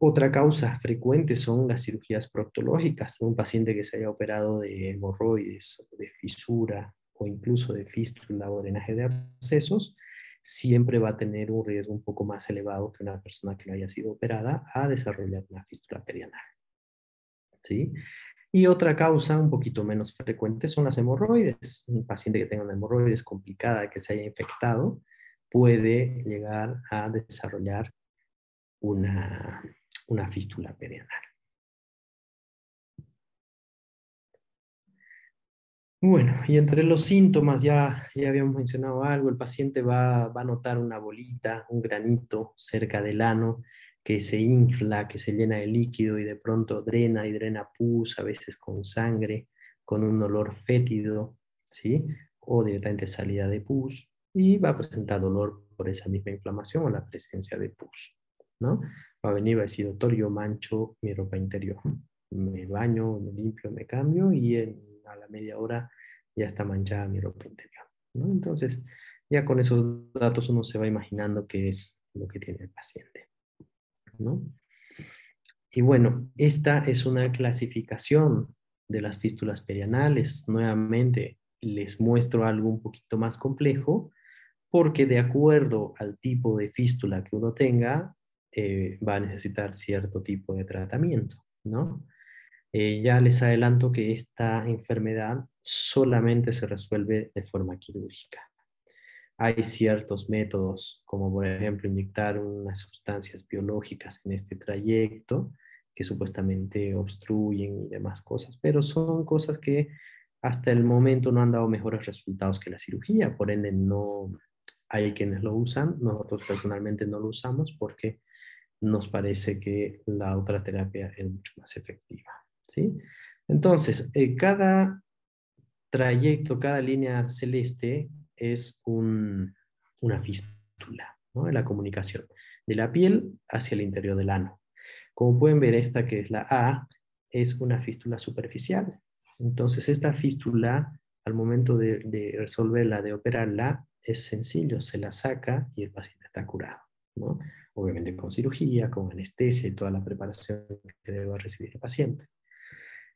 Otra causa frecuente son las cirugías proctológicas. Un paciente que se haya operado de hemorroides, de fisura o incluso de fístula o drenaje de abscesos, siempre va a tener un riesgo un poco más elevado que una persona que no haya sido operada a desarrollar una fístula perianal. ¿Sí? Y otra causa un poquito menos frecuente son las hemorroides. Un paciente que tenga una hemorroides complicada, que se haya infectado, puede llegar a desarrollar una, una fístula perianal. Bueno, y entre los síntomas, ya, ya habíamos mencionado algo, el paciente va, va a notar una bolita, un granito cerca del ano que se infla, que se llena de líquido y de pronto drena y drena pus, a veces con sangre, con un olor fétido, ¿sí? O directamente salida de pus y va a presentar dolor por esa misma inflamación o la presencia de pus, ¿no? va a venir va a decir, doctor, yo mancho mi ropa interior. Me baño, me limpio, me cambio y a la media hora ya está manchada mi ropa interior. ¿no? Entonces, ya con esos datos uno se va imaginando qué es lo que tiene el paciente. ¿no? Y bueno, esta es una clasificación de las fístulas perianales. Nuevamente, les muestro algo un poquito más complejo, porque de acuerdo al tipo de fístula que uno tenga, eh, va a necesitar cierto tipo de tratamiento, ¿no? Eh, ya les adelanto que esta enfermedad solamente se resuelve de forma quirúrgica. Hay ciertos métodos, como por ejemplo inyectar unas sustancias biológicas en este trayecto, que supuestamente obstruyen y demás cosas, pero son cosas que hasta el momento no han dado mejores resultados que la cirugía, por ende no hay quienes lo usan, nosotros personalmente no lo usamos porque nos parece que la otra terapia es mucho más efectiva. Entonces, eh, cada trayecto, cada línea celeste es una fístula ¿no? en la comunicación de la piel hacia el interior del ano. Como pueden ver, esta que es la A es una fístula superficial. Entonces, esta fístula, al momento de, de resolverla, de operarla, es sencillo, se la saca y el paciente está curado. Obviamente con cirugía, con anestesia y toda la preparación que debe recibir el paciente.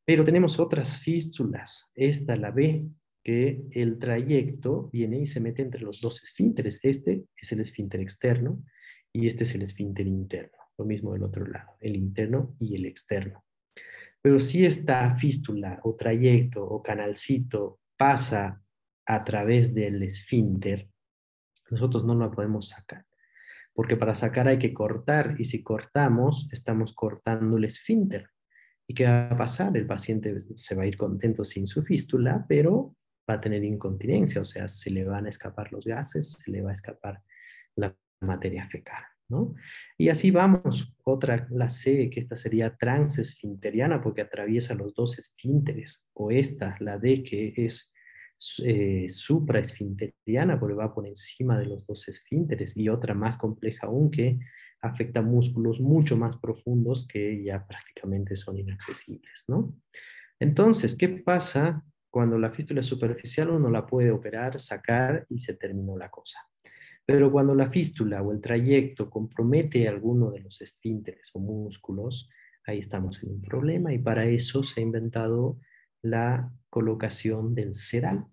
Pero tenemos otras fístulas. Esta, la B, que el trayecto viene y se mete entre los dos esfínteres. Este es el esfínter externo y este es el esfínter interno. Lo mismo del otro lado, el interno y el externo. Pero si esta fístula o trayecto o canalcito pasa a través del esfínter, nosotros no lo podemos sacar. Porque para sacar hay que cortar y si cortamos, estamos cortando el esfínter. ¿Y qué va a pasar? El paciente se va a ir contento sin su fístula, pero va a tener incontinencia, o sea, se le van a escapar los gases, se le va a escapar la materia fecal. ¿no? Y así vamos. Otra, la C, que esta sería transesfinteriana porque atraviesa los dos esfínteres, o esta, la D, que es eh, supraesfinteriana porque va por encima de los dos esfínteres, y otra más compleja aún que afecta músculos mucho más profundos que ya prácticamente son inaccesibles, ¿no? Entonces, ¿qué pasa cuando la fístula superficial? Uno la puede operar, sacar y se terminó la cosa. Pero cuando la fístula o el trayecto compromete alguno de los esfínteres o músculos, ahí estamos en un problema y para eso se ha inventado la colocación del sedal.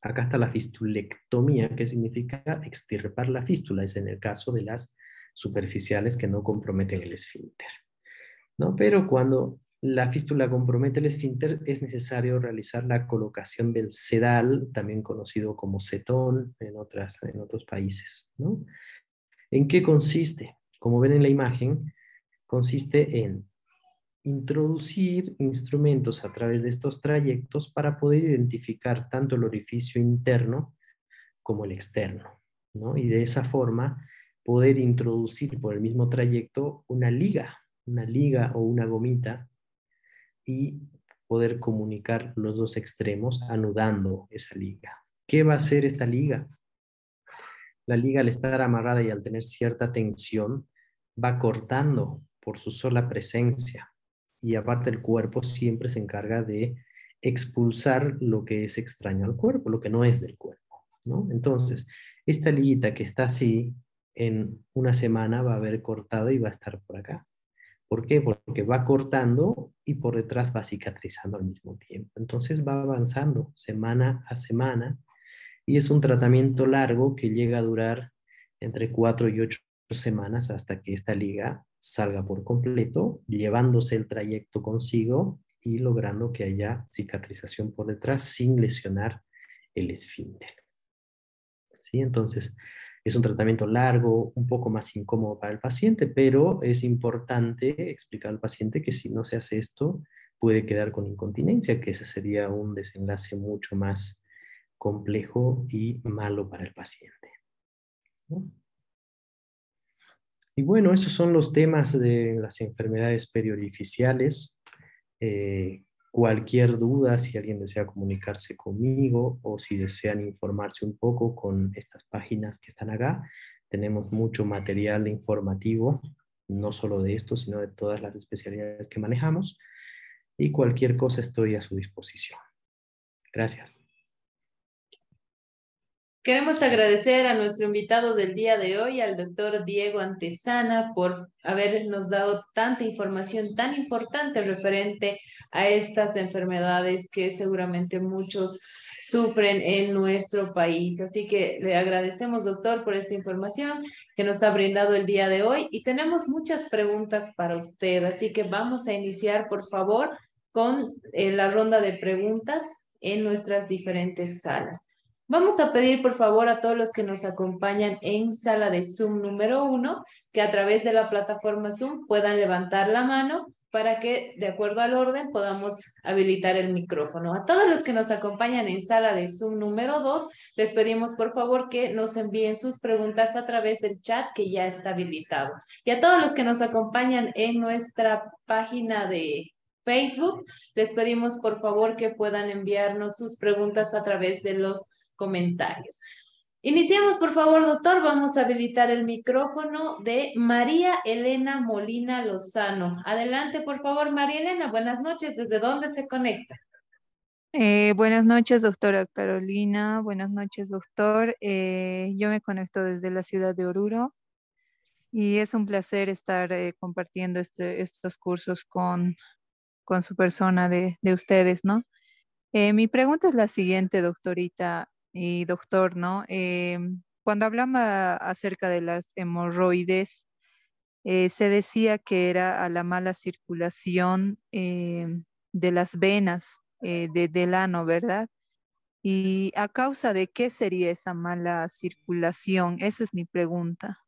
Acá está la fistulectomía, que significa extirpar la fístula, es en el caso de las superficiales que no comprometen el esfínter. ¿no? Pero cuando la fístula compromete el esfínter, es necesario realizar la colocación del sedal, también conocido como cetón en, otras, en otros países. ¿no? ¿En qué consiste? Como ven en la imagen, consiste en introducir instrumentos a través de estos trayectos para poder identificar tanto el orificio interno como el externo. ¿no? Y de esa forma poder introducir por el mismo trayecto una liga, una liga o una gomita y poder comunicar los dos extremos anudando esa liga. ¿Qué va a hacer esta liga? La liga al estar amarrada y al tener cierta tensión va cortando por su sola presencia y aparte el cuerpo siempre se encarga de expulsar lo que es extraño al cuerpo, lo que no es del cuerpo, ¿no? Entonces, esta liguita que está así en una semana va a haber cortado y va a estar por acá. ¿Por qué? Porque va cortando y por detrás va cicatrizando al mismo tiempo. Entonces va avanzando semana a semana y es un tratamiento largo que llega a durar entre cuatro y ocho semanas hasta que esta liga salga por completo, llevándose el trayecto consigo y logrando que haya cicatrización por detrás sin lesionar el esfínter. ¿Sí? Entonces, es un tratamiento largo, un poco más incómodo para el paciente, pero es importante explicar al paciente que si no se hace esto, puede quedar con incontinencia, que ese sería un desenlace mucho más complejo y malo para el paciente. Y bueno, esos son los temas de las enfermedades periorificiales. Eh, Cualquier duda, si alguien desea comunicarse conmigo o si desean informarse un poco con estas páginas que están acá, tenemos mucho material informativo, no solo de esto, sino de todas las especialidades que manejamos. Y cualquier cosa estoy a su disposición. Gracias. Queremos agradecer a nuestro invitado del día de hoy, al doctor Diego Antesana, por habernos dado tanta información tan importante referente a estas enfermedades que seguramente muchos sufren en nuestro país. Así que le agradecemos, doctor, por esta información que nos ha brindado el día de hoy y tenemos muchas preguntas para usted. Así que vamos a iniciar, por favor, con eh, la ronda de preguntas en nuestras diferentes salas. Vamos a pedir, por favor, a todos los que nos acompañan en sala de Zoom número uno, que a través de la plataforma Zoom puedan levantar la mano para que, de acuerdo al orden, podamos habilitar el micrófono. A todos los que nos acompañan en sala de Zoom número dos, les pedimos, por favor, que nos envíen sus preguntas a través del chat que ya está habilitado. Y a todos los que nos acompañan en nuestra página de Facebook, les pedimos, por favor, que puedan enviarnos sus preguntas a través de los comentarios. Iniciemos, por favor, doctor. Vamos a habilitar el micrófono de María Elena Molina Lozano. Adelante, por favor, María Elena. Buenas noches. ¿Desde dónde se conecta? Eh, buenas noches, doctora Carolina. Buenas noches, doctor. Eh, yo me conecto desde la ciudad de Oruro y es un placer estar eh, compartiendo este, estos cursos con, con su persona de, de ustedes, ¿no? mi pregunta es la siguiente, doctorita y doctor, ¿no? Em, cuando hablaba acerca de las hemorroides, eh, se decía que era a la mala circulación em, de las venas eh, del ano, ¿verdad? ¿Y a causa de qué sería esa mala circulación? Esa es mi pregunta.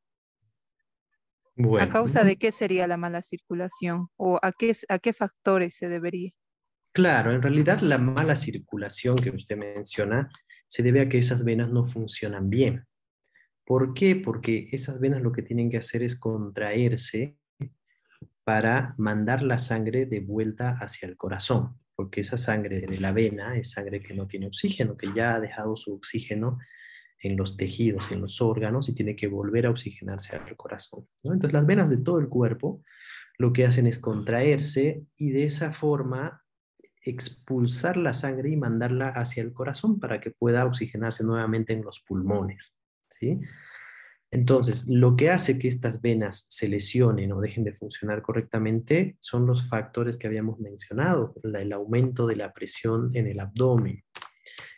¿A causa de qué sería la mala circulación? ¿O a qué, a qué factores se debería? Claro, en realidad la mala circulación que usted menciona se debe a que esas venas no funcionan bien. ¿Por qué? Porque esas venas lo que tienen que hacer es contraerse para mandar la sangre de vuelta hacia el corazón, porque esa sangre de la vena es sangre que no tiene oxígeno, que ya ha dejado su oxígeno en los tejidos, en los órganos y tiene que volver a oxigenarse al corazón. Entonces las venas de todo el cuerpo lo que hacen es contraerse y de esa forma expulsar la sangre y mandarla hacia el corazón para que pueda oxigenarse nuevamente en los pulmones. ¿sí? Entonces, lo que hace que estas venas se lesionen o dejen de funcionar correctamente son los factores que habíamos mencionado, el aumento de la presión en el abdomen.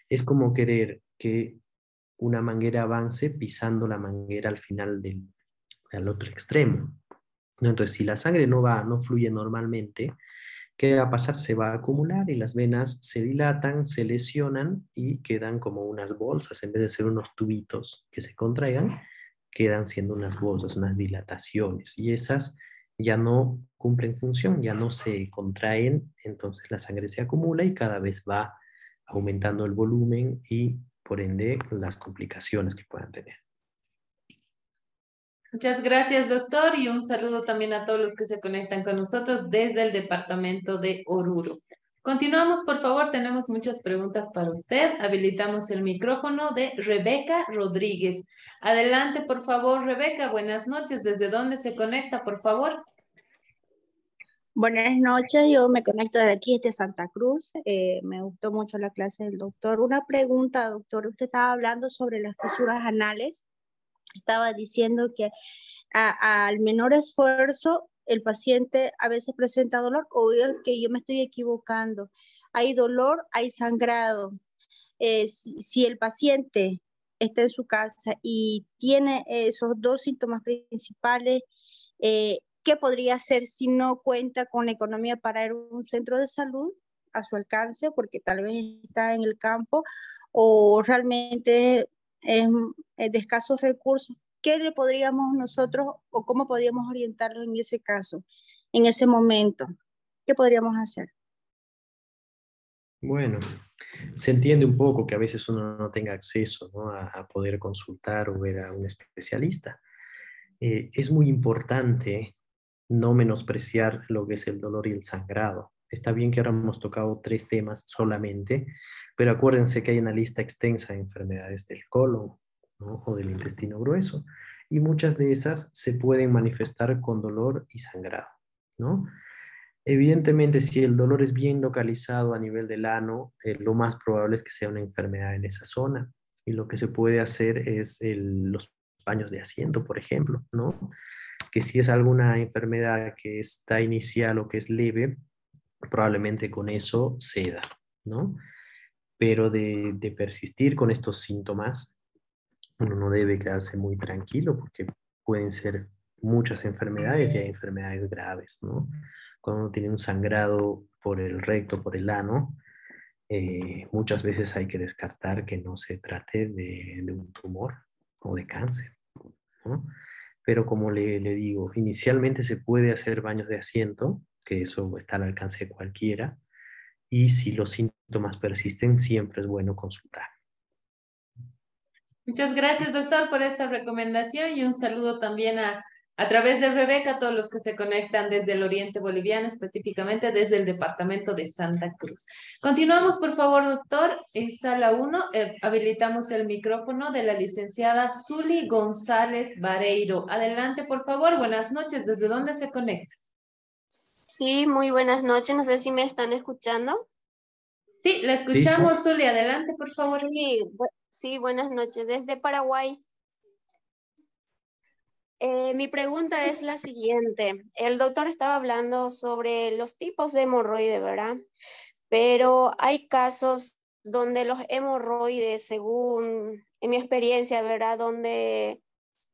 Es como querer que una manguera avance pisando la manguera al final del al otro extremo. Entonces, si la sangre no va, no fluye normalmente, ¿Qué va a pasar? Se va a acumular y las venas se dilatan, se lesionan y quedan como unas bolsas. En vez de ser unos tubitos que se contraigan, quedan siendo unas bolsas, unas dilataciones. Y esas ya no cumplen función, ya no se contraen, entonces la sangre se acumula y cada vez va aumentando el volumen y por ende las complicaciones que puedan tener. Muchas gracias, doctor, y un saludo también a todos los que se conectan con nosotros desde el departamento de Oruro. Continuamos, por favor, tenemos muchas preguntas para usted. Habilitamos el micrófono de Rebeca Rodríguez. Adelante, por favor, Rebeca. Buenas noches. ¿Desde dónde se conecta, por favor? Buenas noches, yo me conecto desde aquí, desde Santa Cruz. Eh, me gustó mucho la clase del doctor. Una pregunta, doctor. Usted estaba hablando sobre las fisuras anales estaba diciendo que al menor esfuerzo el paciente a veces presenta dolor o que yo me estoy equivocando. Hay dolor, hay sangrado. Eh, si, el paciente está en su casa y tiene esos dos síntomas principales, eh, ¿qué podría hacer si no cuenta con la economía para ir a un centro de salud a su alcance, porque tal vez está en el campo, o realmente de escasos recursos, ¿qué le podríamos nosotros o cómo podríamos orientarlo en ese caso, en ese momento? ¿Qué podríamos hacer? Bueno, se entiende un poco que a veces uno no tenga acceso a, poder consultar o ver a un especialista. Eh, es muy importante no menospreciar lo que es el dolor y el sangrado. Está bien que ahora hemos tocado tres temas solamente, pero acuérdense que hay una lista extensa de enfermedades del colon o del intestino grueso y muchas de esas se pueden manifestar con dolor y sangrado. ¿no? Evidentemente, si el dolor es bien localizado a nivel del ano, eh, lo más probable es que sea una enfermedad en esa zona. Y lo que se puede hacer es los baños de asiento, por ejemplo, ¿no? Que si es alguna enfermedad que está inicial o que es leve, probablemente con eso ceda, ¿no? Pero de, persistir con estos síntomas, uno no debe quedarse muy tranquilo porque pueden ser muchas enfermedades y hay enfermedades graves, ¿no? Cuando uno tiene un sangrado por el recto, por el ano, eh, muchas veces hay que descartar que no se trate de, un tumor o de cáncer. Pero como le, le, digo, inicialmente se puede hacer baños de asiento, que eso está al alcance de cualquiera, y si los síntomas persisten, siempre es bueno consultar. Muchas gracias, doctor, por esta recomendación y un saludo también a, a través de Rebeca a todos los que se conectan desde el oriente boliviano, específicamente desde el departamento de Santa Cruz. Continuamos, por favor, doctor. En sala 1 eh, habilitamos el micrófono de la licenciada Zuli González Vareiro. Adelante, por favor. Buenas noches. ¿Desde dónde se conecta? Sí, muy buenas noches. No sé si me están escuchando. Sí, la escuchamos, Zuli. Adelante, por favor. Sí, Sí, buenas noches. Desde Paraguay. Eh, mi pregunta es la siguiente. El doctor estaba hablando sobre los tipos de hemorroides, ¿verdad? Pero hay casos donde los hemorroides, según en mi experiencia, ¿verdad? Donde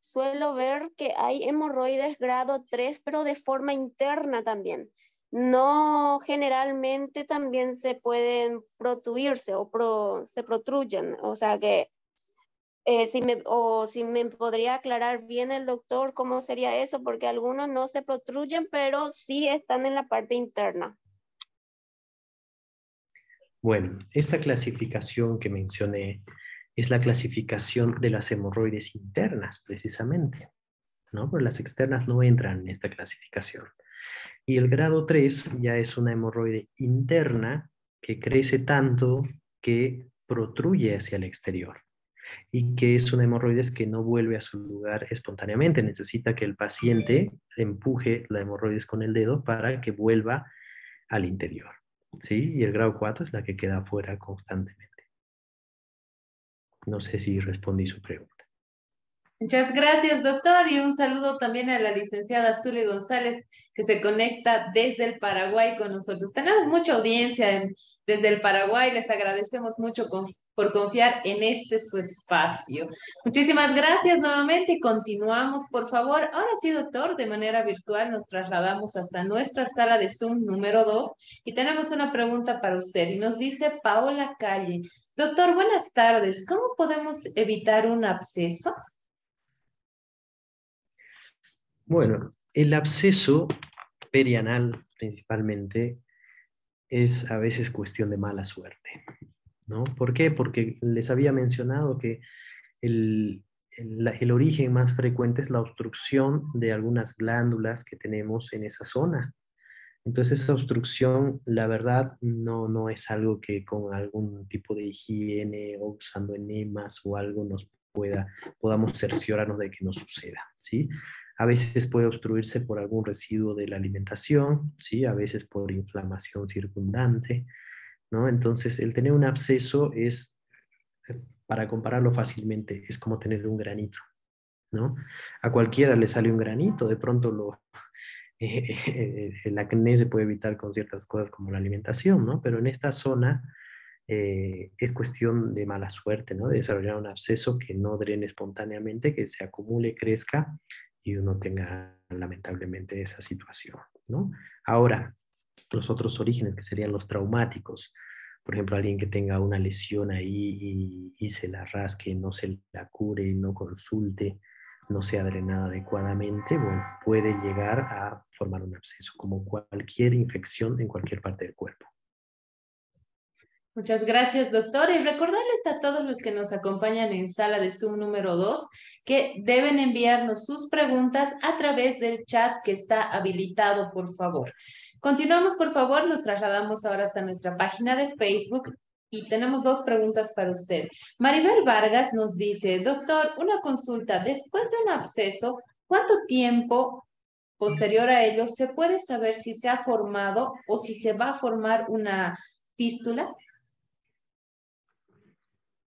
suelo ver que hay hemorroides grado 3, pero de forma interna también. No generalmente también se pueden protuirse o se protruyen, o sea que eh, si me, o si me podría aclarar bien el doctor cómo sería eso, porque algunos no se protruyen, pero sí están en la parte interna. Bueno, esta clasificación que mencioné es la clasificación de las hemorroides internas, precisamente, ¿no? Pero las externas no entran en esta clasificación. Y el grado 3 ya es una hemorroide interna que crece tanto que protruye hacia el exterior y que es una hemorroides que no vuelve a su lugar espontáneamente. Necesita que el paciente empuje la hemorroides con el dedo para que vuelva al interior. ¿sí? Y el grado 4 es la que queda afuera constantemente. No sé si respondí su pregunta. Muchas gracias, doctor, y un saludo también a la licenciada Zuli González, que se conecta desde el Paraguay con nosotros. Tenemos mucha audiencia desde el Paraguay, les agradecemos mucho por confiar en este su espacio. Muchísimas gracias nuevamente continuamos, por favor. Ahora sí, doctor, de manera virtual nos trasladamos hasta nuestra sala de Zoom número 2 y tenemos una pregunta para usted y nos dice Paola Calle. Doctor, buenas tardes. ¿Cómo podemos evitar un absceso? Bueno, el absceso perianal principalmente es a veces cuestión de mala suerte. ¿No? ¿Por qué? Porque les había mencionado que el, el, origen más frecuente es la obstrucción de algunas glándulas que tenemos en esa zona. Entonces esa obstrucción, la verdad, no, no es algo que con algún tipo de higiene o usando enemas o algo nos pueda, podamos cerciorarnos de que no suceda, ¿sí? A veces puede obstruirse por algún residuo de la alimentación, ¿sí? a veces por inflamación circundante. ¿No? Entonces, el tener un absceso es, eh, para compararlo fácilmente, es como tener un granito. ¿no? A cualquiera le sale un granito, de pronto lo, el acné se puede evitar con ciertas cosas como la alimentación, ¿no? pero en esta zona eh, es cuestión de mala suerte, ¿no? de desarrollar un absceso que no drene espontáneamente, que se acumule, crezca y uno tenga lamentablemente esa situación, ¿no? Ahora, los otros orígenes que serían los traumáticos, por ejemplo, alguien que tenga una lesión ahí y, se la rasque, no se la cure, no consulte, no sea drenada adecuadamente, bueno, puede llegar a formar un absceso, como cualquier infección en cualquier parte del cuerpo. Muchas gracias, doctor. Y recordarles a todos los que nos acompañan en sala de Zoom número 2 que deben enviarnos sus preguntas a través del chat que está habilitado, por favor. Continuamos, por favor, nos trasladamos ahora hasta nuestra página de Facebook y tenemos dos preguntas para usted. Maribel Vargas nos dice, doctor, una consulta, después de un absceso, ¿cuánto tiempo posterior a ello, ¿se puede saber si se ha formado o si se va a formar una fístula?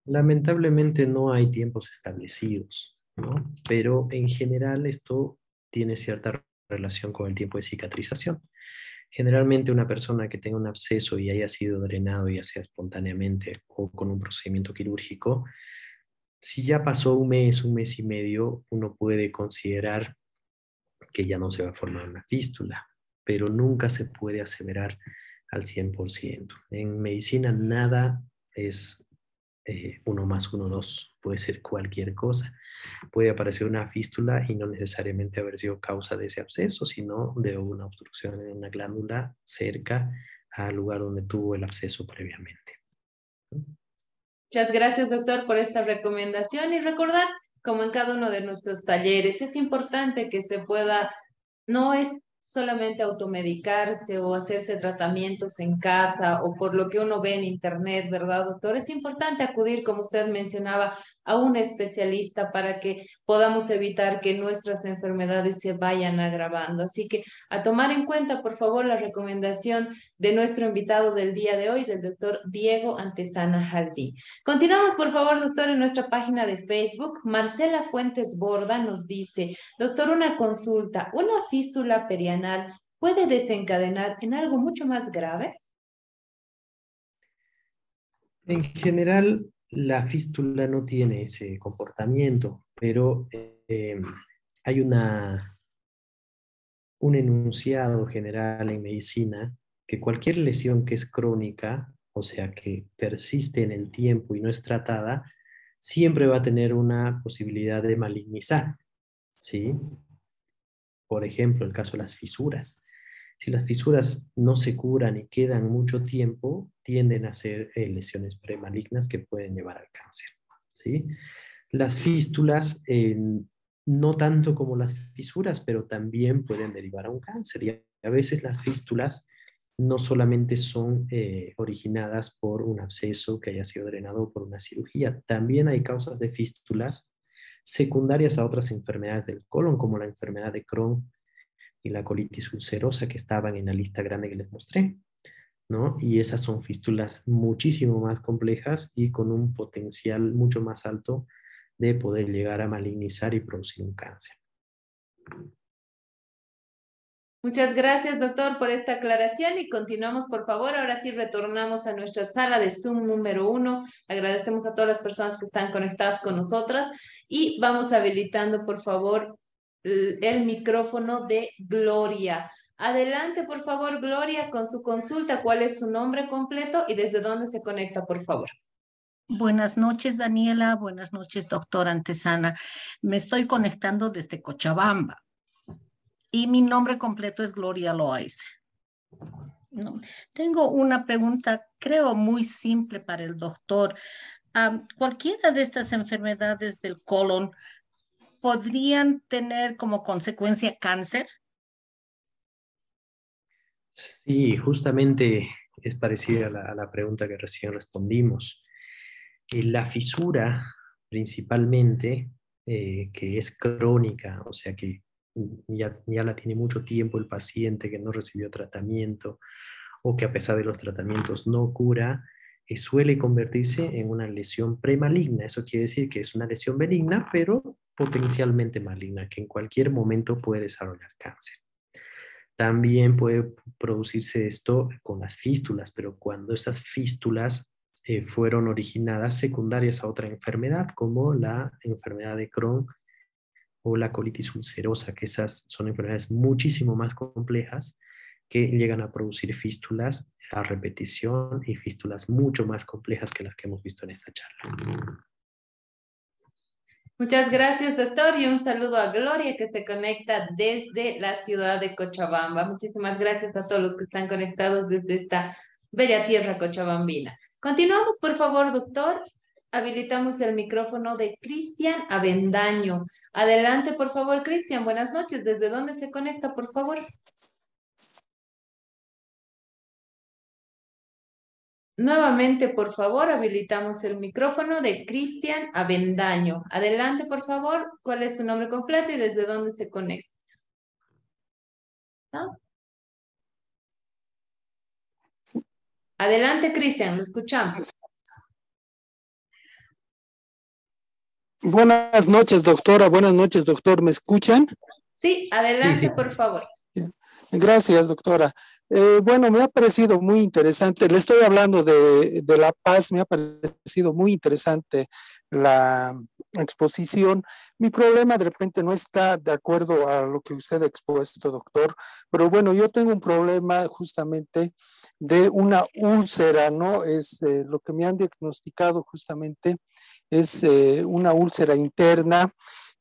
Lamentablemente no hay tiempos establecidos, ¿no? pero en general esto tiene cierta relación con el tiempo de cicatrización. Generalmente una persona que tenga un absceso y haya sido drenado, ya sea espontáneamente o con un procedimiento quirúrgico, si ya pasó un mes, un mes y medio, uno puede considerar que ya no se va a formar una fístula, pero nunca se puede aseverar al 100%. En medicina nada es eh, uno más uno, dos, puede ser cualquier cosa. Puede aparecer una fístula y no necesariamente haber sido causa de ese absceso, sino de una obstrucción en una glándula cerca al lugar donde tuvo el absceso previamente. Muchas gracias, doctor, por esta recomendación y recordar, como en cada uno de nuestros talleres, es importante que se pueda, no es solamente automedicarse o hacerse tratamientos en casa o por lo que uno ve en internet, ¿verdad, doctor? Es importante acudir, como usted mencionaba, a un especialista para que podamos evitar que nuestras enfermedades se vayan agravando. Así que a tomar en cuenta, por favor, la recomendación de nuestro invitado del día de hoy, del doctor Diego Antesana Jaldí. Continuamos, por favor, doctor, en nuestra página de Facebook. Marcela Fuentes Borda nos dice, doctor, una consulta, ¿una fístula perianal puede desencadenar en algo mucho más grave? En general, la fístula no tiene ese comportamiento, pero eh, hay una, un enunciado general en medicina que cualquier lesión que es crónica, o sea, que persiste en el tiempo y no es tratada, siempre va a tener una posibilidad de malignizar, ¿sí? Por ejemplo, el caso de las fisuras. Si las fisuras no se curan y quedan mucho tiempo, tienden a ser eh, lesiones premalignas que pueden llevar al cáncer. ¿sí? Las fístulas, no tanto como las fisuras, pero también pueden derivar a un cáncer. Y a veces las fístulas no solamente son eh, originadas por un absceso que haya sido drenado por una cirugía, también hay causas de fístulas secundarias a otras enfermedades del colon, como la enfermedad de Crohn y la colitis ulcerosa que estaban en la lista grande que les mostré. ¿no? Y esas son fístulas muchísimo más complejas y con un potencial mucho más alto de poder llegar a malignizar y producir un cáncer. Muchas gracias, doctor, por esta aclaración y continuamos, por favor. Ahora sí retornamos a nuestra sala de Zoom número uno. Agradecemos a todas las personas que están conectadas con nosotras y vamos habilitando, por favor, el micrófono de Gloria. Adelante, por favor, Gloria, con su consulta. ¿Cuál es su nombre completo y desde dónde se conecta, por favor? Buenas noches, Daniela. Buenas noches, doctora Antesana. Me estoy conectando desde Cochabamba y mi nombre completo es Gloria Loaiza. Tengo una pregunta, creo, muy simple para el doctor. ¿Cualquiera de estas enfermedades del colon podrían tener como consecuencia cáncer? Sí, justamente es parecida a la, pregunta que recién respondimos. Eh, la fisura, principalmente, eh, que es crónica, o sea que ya, ya la tiene mucho tiempo el paciente que no recibió tratamiento o que a pesar de los tratamientos no cura, eh, suele convertirse en una lesión premaligna. Eso quiere decir que es una lesión benigna, pero potencialmente maligna, que en cualquier momento puede desarrollar cáncer. También puede producirse esto con las fístulas, pero cuando esas fístulas eh, fueron originadas secundarias a otra enfermedad, como la enfermedad de Crohn o la colitis ulcerosa, que esas son enfermedades muchísimo más complejas que llegan a producir fístulas a repetición y fístulas mucho más complejas que las que hemos visto en esta charla. Muchas gracias, doctor, y un saludo a Gloria que se conecta desde la ciudad de Cochabamba. Muchísimas gracias a todos los que están conectados desde esta bella tierra cochabambina. Continuamos, por favor, doctor. Habilitamos el micrófono de Cristian Avendaño. Adelante, por favor, Cristian. Buenas noches. ¿Desde dónde se conecta, por favor? Nuevamente, por favor, habilitamos el micrófono de Cristian Avendaño. Adelante, por favor, cuál es su nombre completo y desde dónde se conecta. Adelante, Cristian, lo escuchamos. Buenas noches, doctora. Buenas noches, doctor. ¿Me escuchan? Sí, adelante, por favor. Gracias, doctora. Eh, bueno, me ha parecido muy interesante. Le estoy hablando de, de, La Paz. Me ha parecido muy interesante la exposición. Mi problema de repente no está de acuerdo a lo que usted ha expuesto, doctor, pero bueno, yo tengo un problema justamente de una úlcera, ¿no? Es eh, lo que me han diagnosticado justamente es eh, una úlcera interna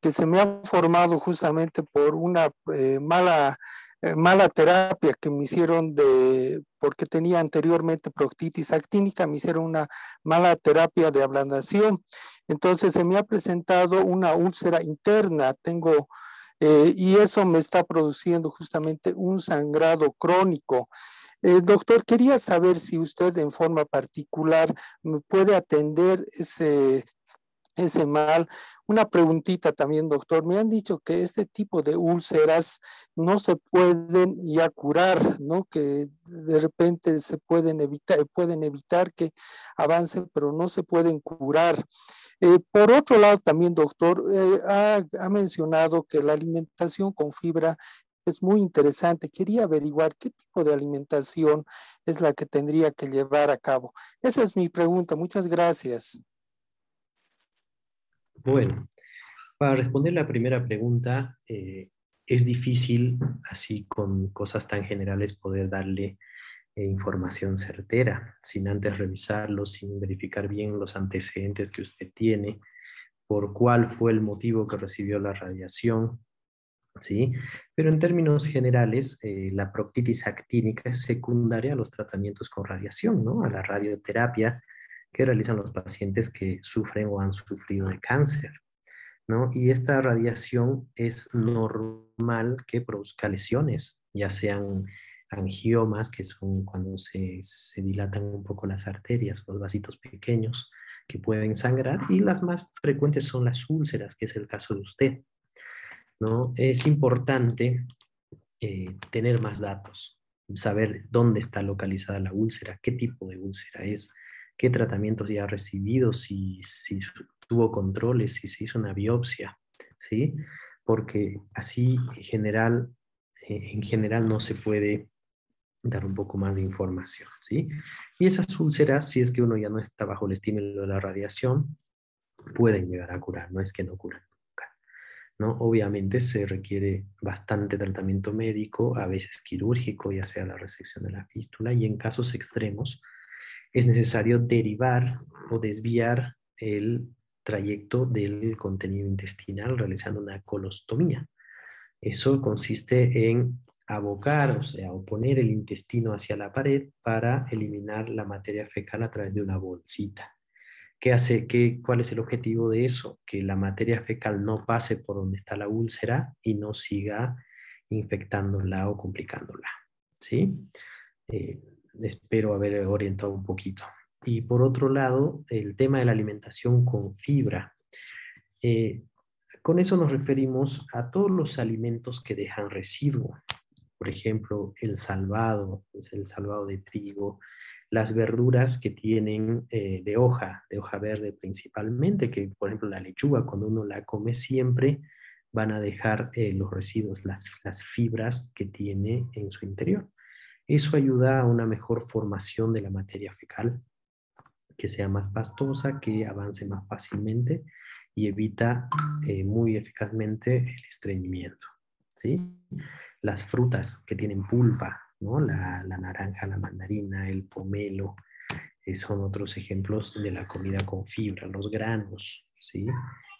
que se me ha formado justamente por una eh, mala, eh, mala terapia que me hicieron de, porque tenía anteriormente proctitis actínica, me hicieron una mala terapia de ablandación. Entonces se me ha presentado una úlcera interna, tengo, y eso me está produciendo justamente un sangrado crónico. doctor, quería saber si usted en forma particular puede atender ese, ese mal. Una preguntita también, doctor. Me han dicho que este tipo de úlceras no se pueden ya curar, ¿no? Que de repente se pueden evitar, pueden evitar que avance, pero no se pueden curar. Eh, por otro lado, también, doctor, eh, ha, ha mencionado que la alimentación con fibra es muy interesante. Quería averiguar qué tipo de alimentación es la que tendría que llevar a cabo. Esa es mi pregunta. Muchas gracias. Bueno, para responder la primera pregunta, eh, es difícil, así con cosas tan generales, poder darle eh, información certera, sin antes revisarlo, sin verificar bien los antecedentes que usted tiene, por cuál fue el motivo que recibió la radiación, ¿sí? Pero en términos generales, eh, la proctitis actínica es secundaria a los tratamientos con radiación, ¿no? A la radioterapia que realizan los pacientes que sufren o han sufrido de cáncer. ¿no? Y esta radiación es normal que produzca lesiones, ya sean angiomas, que son cuando se, dilatan un poco las arterias, los vasitos pequeños que pueden sangrar, y las más frecuentes son las úlceras, que es el caso de usted. ¿no? Es importante eh, tener más datos, saber dónde está localizada la úlcera, qué tipo de úlcera es, qué tratamientos ya ha recibido, si, si tuvo controles, si se hizo una biopsia, ¿sí? Porque así en general, eh, en general no se puede dar un poco más de información, ¿sí? Y esas úlceras, si es que uno ya no está bajo el estímulo de la radiación, pueden llegar a curar, no es que no curan nunca, ¿no? Obviamente se requiere bastante tratamiento médico, a veces quirúrgico, ya sea la resección de la fístula, y en casos extremos, es necesario derivar o desviar el trayecto del contenido intestinal realizando una colostomía. Eso consiste en abocar, o sea, oponer el intestino hacia la pared para eliminar la materia fecal a través de una bolsita. ¿Qué hace? Qué, ¿Cuál es el objetivo de eso? Que la materia fecal no pase por donde está la úlcera y no siga infectándola o complicándola. ¿sí? Eh, espero haber orientado un poquito. Y por otro lado, el tema de la alimentación con fibra. Eh, con eso nos referimos a todos los alimentos que dejan residuo. Por ejemplo, el salvado, es el salvado de trigo, las verduras que tienen eh, de hoja, de hoja verde principalmente, que por ejemplo la lechuga cuando uno la come siempre van a dejar eh, los residuos, las, las fibras que tiene en su interior. Eso ayuda a una mejor formación de la materia fecal, que sea más pastosa, que avance más fácilmente y evita eh, muy eficazmente el estreñimiento. ¿sí? Las frutas que tienen pulpa, ¿no? la, naranja, la mandarina, el pomelo, eh, son otros ejemplos de la comida con fibra, los granos, ¿sí?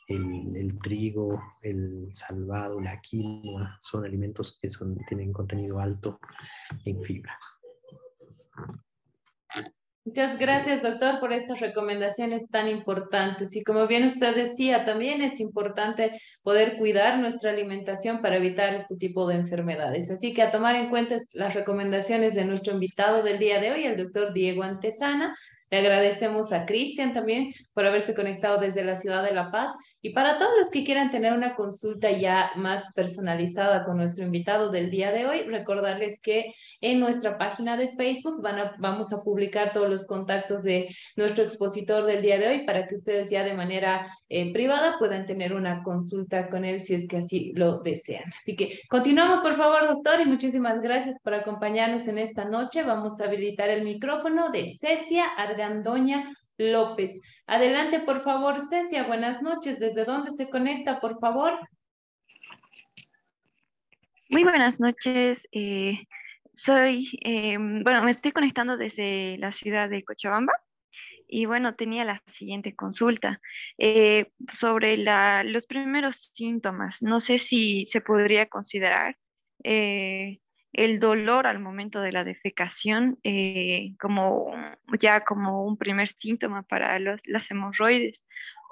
El, trigo, el salvado, la quinoa, son alimentos que son, tienen contenido alto en fibra. Muchas gracias, doctor, por estas recomendaciones tan importantes. Y como bien usted decía, también es importante poder cuidar nuestra alimentación para evitar este tipo de enfermedades. Así que a tomar en cuenta las recomendaciones de nuestro invitado del día de hoy, el doctor Diego Antesana. Le agradecemos a Cristian también por haberse conectado desde la ciudad de La Paz Y para todos los que quieran tener una consulta ya más personalizada con nuestro invitado del día de hoy, recordarles que en nuestra página de Facebook van a, vamos a publicar todos los contactos de nuestro expositor del día de hoy para que ustedes ya de manera eh, privada puedan tener una consulta con él si es que así lo desean. Así que continuamos, por favor, doctor, y muchísimas gracias por acompañarnos en esta noche. Vamos a habilitar el micrófono de Cecia Argandoña López. Adelante, por favor, Cecia. Buenas noches. ¿Desde dónde se conecta, por favor? Muy buenas noches. Eh, soy, eh, bueno, me estoy conectando desde la ciudad de Cochabamba y bueno, tenía la siguiente consulta eh, sobre los primeros síntomas. No sé si se podría considerar el dolor al momento de la defecación eh, como ya como un primer síntoma para las hemorroides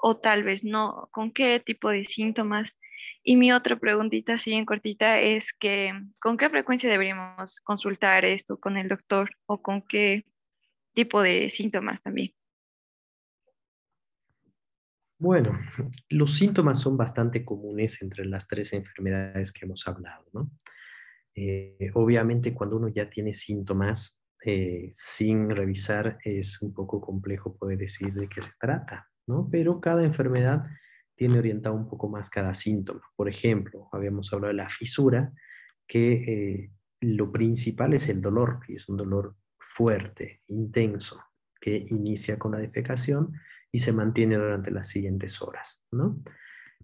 o tal vez no, con qué tipo de síntomas. Y mi otra preguntita, así en cortita, es que con qué frecuencia deberíamos consultar esto con el doctor o con qué tipo de síntomas también. Bueno, los síntomas son bastante comunes entre las tres enfermedades que hemos hablado, ¿no? Eh, obviamente cuando uno ya tiene síntomas eh, sin revisar es un poco complejo poder decir de qué se trata, ¿no? Pero cada enfermedad tiene orientado un poco más cada síntoma. Por ejemplo, habíamos hablado de la fisura, que eh, lo principal es el dolor, y es un dolor fuerte, intenso, que inicia con la defecación y se mantiene durante las siguientes horas, ¿no?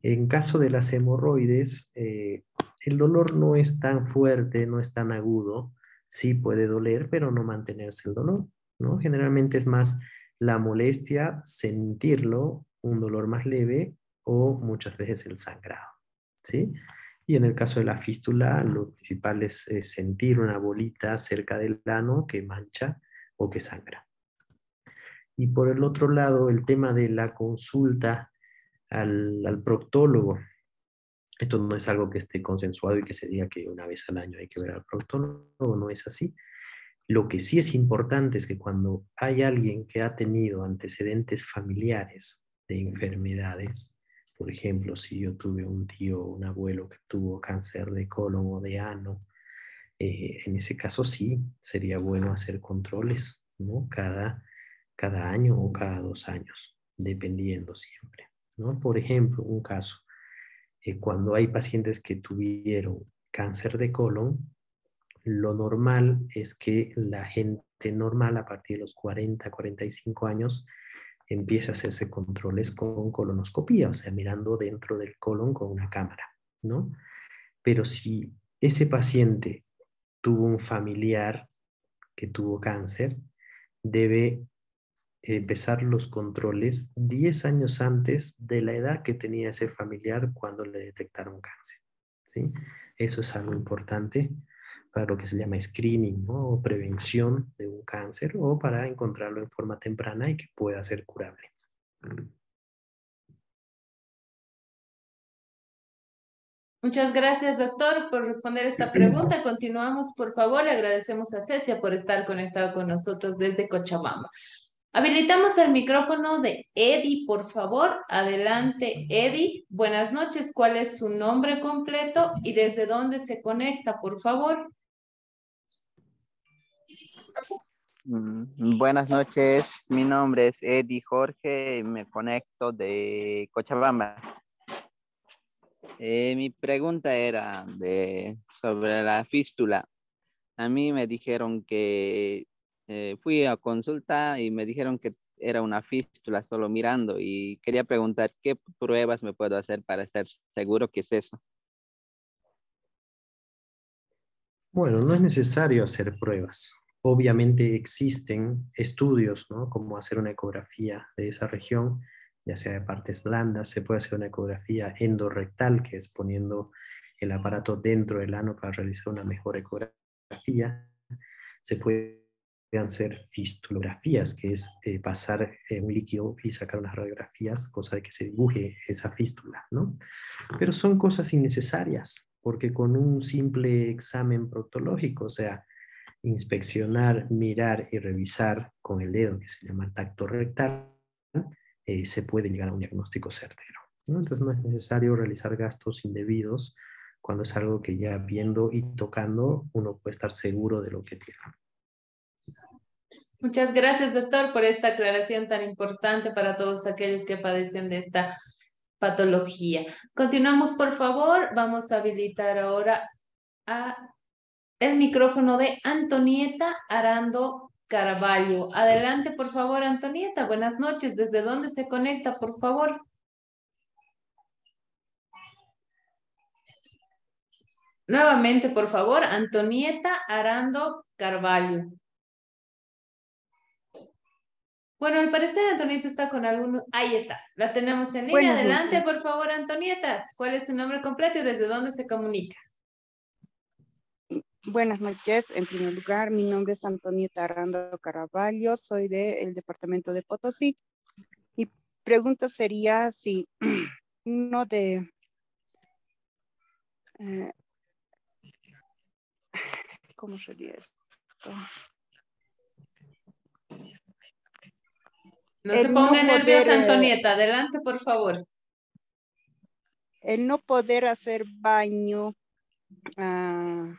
En caso de las hemorroides, el dolor no es tan fuerte, no es tan agudo, sí puede doler, pero no mantenerse el dolor, ¿no? Generalmente es más la molestia, sentirlo, un dolor más leve o muchas veces el sangrado, ¿sí? Y en el caso de la fístula, lo principal es, sentir una bolita cerca del ano que mancha o que sangra. Y por el otro lado, el tema de la consulta al, al proctólogo, esto no es algo que esté consensuado y que se diga que una vez al año hay que ver al proctólogo, no es así. Lo que sí es importante es que cuando hay alguien que ha tenido antecedentes familiares de enfermedades, por ejemplo, si yo tuve un tío o un abuelo que tuvo cáncer de colon o de ano, eh, en ese caso sí sería bueno hacer controles, ¿no? Cada, cada año o cada dos años, dependiendo siempre, ¿no? Por ejemplo, un caso, cuando hay pacientes que tuvieron cáncer de colon, lo normal es que la gente normal a partir de los 40, 45 años empiece a hacerse controles con colonoscopía, o sea, mirando dentro del colon con una cámara, ¿no? Pero si ese paciente tuvo un familiar que tuvo cáncer, debe empezar los controles 10 años antes de la edad que tenía ese familiar cuando le detectaron cáncer. ¿sí? Eso es algo importante para lo que se llama screening o prevención de un cáncer o para encontrarlo en forma temprana y que pueda ser curable. Muchas gracias, doctor, por responder esta pregunta. Continuamos, por favor. Agradecemos a Cecia por estar conectado con nosotros desde Cochabamba. Habilitamos el micrófono de Eddie, por favor. Adelante, Eddie. Buenas noches. ¿Cuál es su nombre completo y desde dónde se conecta, por favor? Mm, buenas noches. Mi nombre es Eddie Jorge y me conecto de Cochabamba. Eh, mi pregunta era de, sobre la fístula. A mí me dijeron que eh, fui a consulta y me dijeron que era una fístula solo mirando y quería preguntar qué pruebas me puedo hacer para estar seguro que es eso. Bueno, no es necesario hacer pruebas. Obviamente existen estudios, ¿no? Como hacer una ecografía de esa región, ya sea de partes blandas, se puede hacer una ecografía endorrectal, que es poniendo el aparato dentro del ano para realizar una mejor ecografía. Se puede ser fistulografías, que es eh, pasar eh, un líquido y sacar unas radiografías, cosa de que se dibuje esa fístula, ¿no? Pero son cosas innecesarias, porque con un simple examen proctológico, o sea, inspeccionar, mirar y revisar con el dedo, que se llama tacto rectal, eh, se puede llegar a un diagnóstico certero. Entonces no es necesario realizar gastos indebidos cuando es algo que ya viendo y tocando uno puede estar seguro de lo que tiene. Muchas gracias, doctor, por esta aclaración tan importante para todos aquellos que padecen de esta patología. Continuamos, por favor. Vamos a habilitar ahora el micrófono de Antonieta Arando Caraballo. Adelante, por favor, Antonieta. Buenas noches. ¿Desde dónde se conecta, por favor? Nuevamente, por favor, Antonieta Arando Carvalho. Bueno, al parecer Antonieta está con algunos... Ahí está, la tenemos en línea. Adelante, por favor, Antonieta. ¿Cuál es su nombre completo y desde dónde se comunica? Buenas noches. En primer lugar, mi nombre es Antonieta Arando Caraballo. Soy del departamento de Potosí. Mi pregunta sería si uno de... Eh, ¿Cómo sería esto? No se ponga nerviosa, eh, Antonieta. Adelante, por favor. El no poder hacer baño ah,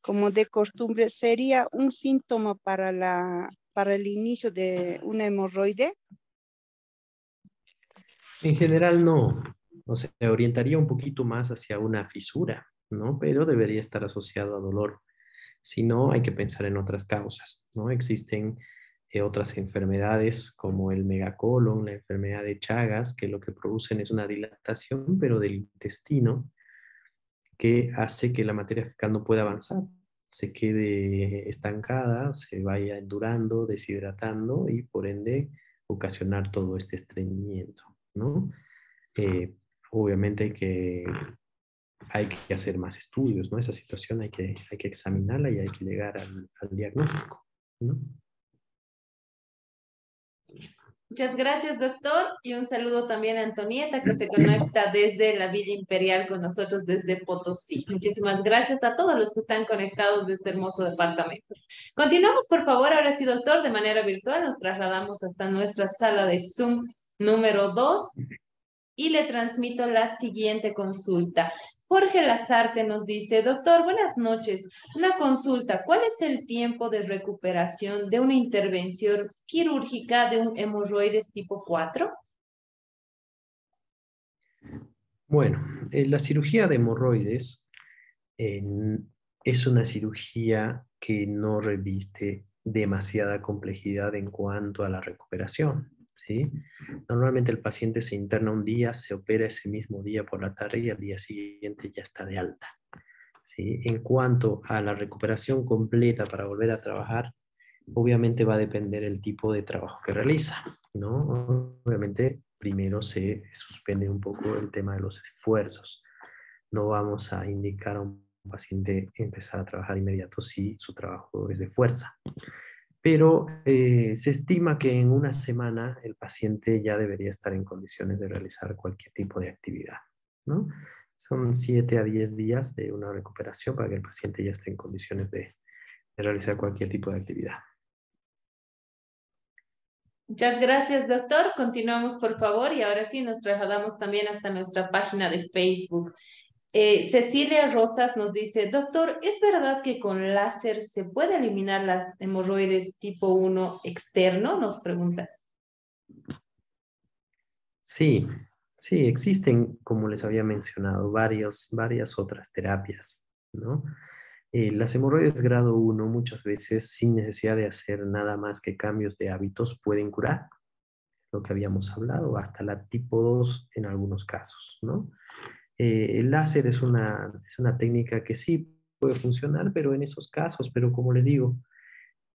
como de costumbre sería un síntoma para, la, para el inicio de una hemorroide. En general no. O sea, orientaría un poquito más hacia una fisura, ¿no? Pero debería estar asociado a dolor si no, hay que pensar en otras causas, ¿no? Existen otras enfermedades como el megacolon, la enfermedad de Chagas, que lo que producen es una dilatación, pero del intestino, que hace que la materia fecal no pueda avanzar, se quede estancada, se vaya endurando, deshidratando y por ende ocasionar todo este estreñimiento, ¿no? Eh, obviamente que hay que hacer más estudios, ¿no? Esa situación hay que, hay que examinarla y hay que llegar al, diagnóstico, ¿no? Muchas gracias, doctor, y un saludo también a Antonieta, que se conecta desde la Villa Imperial con nosotros desde Potosí. Muchísimas gracias a todos los que están conectados de este hermoso departamento. Continuamos, por favor, ahora sí, doctor, de manera virtual, nos trasladamos hasta nuestra sala de Zoom número 2 y le transmito la siguiente consulta. Jorge Lazarte nos dice, doctor, buenas noches. Una consulta, ¿cuál es el tiempo de recuperación de una intervención quirúrgica de un hemorroides tipo 4? Bueno, eh, la cirugía de hemorroides es una cirugía que no reviste demasiada complejidad en cuanto a la recuperación. Normalmente el paciente se interna un día, se opera ese mismo día por la tarde y al día siguiente ya está de alta. ¿sí? En cuanto a la recuperación completa para volver a trabajar, obviamente va a depender el tipo de trabajo que realiza. ¿no? Obviamente primero se suspende un poco el tema de los esfuerzos. No vamos a indicar a un paciente empezar a trabajar inmediato si su trabajo es de fuerza pero eh, se estima que en una semana el paciente ya debería estar en condiciones de realizar cualquier tipo de actividad. ¿no? Son 7 a 10 días de una recuperación para que el paciente ya esté en condiciones de, de realizar cualquier tipo de actividad. Muchas gracias, doctor. Continuamos, por favor, y ahora sí nos trasladamos también hasta nuestra página de Facebook. Eh, Cecilia Rosas nos dice, doctor, ¿es verdad que con láser se puede eliminar las hemorroides tipo 1 externo? Nos pregunta. Sí, sí, existen, como les había mencionado, varios, varias otras terapias, ¿no? Eh, las hemorroides grado 1 muchas veces sin necesidad de hacer nada más que cambios de hábitos pueden curar, lo que habíamos hablado, hasta la tipo 2 en algunos casos, ¿no? Eh, el láser es una, es una técnica que sí puede funcionar, pero en esos casos, pero como les digo,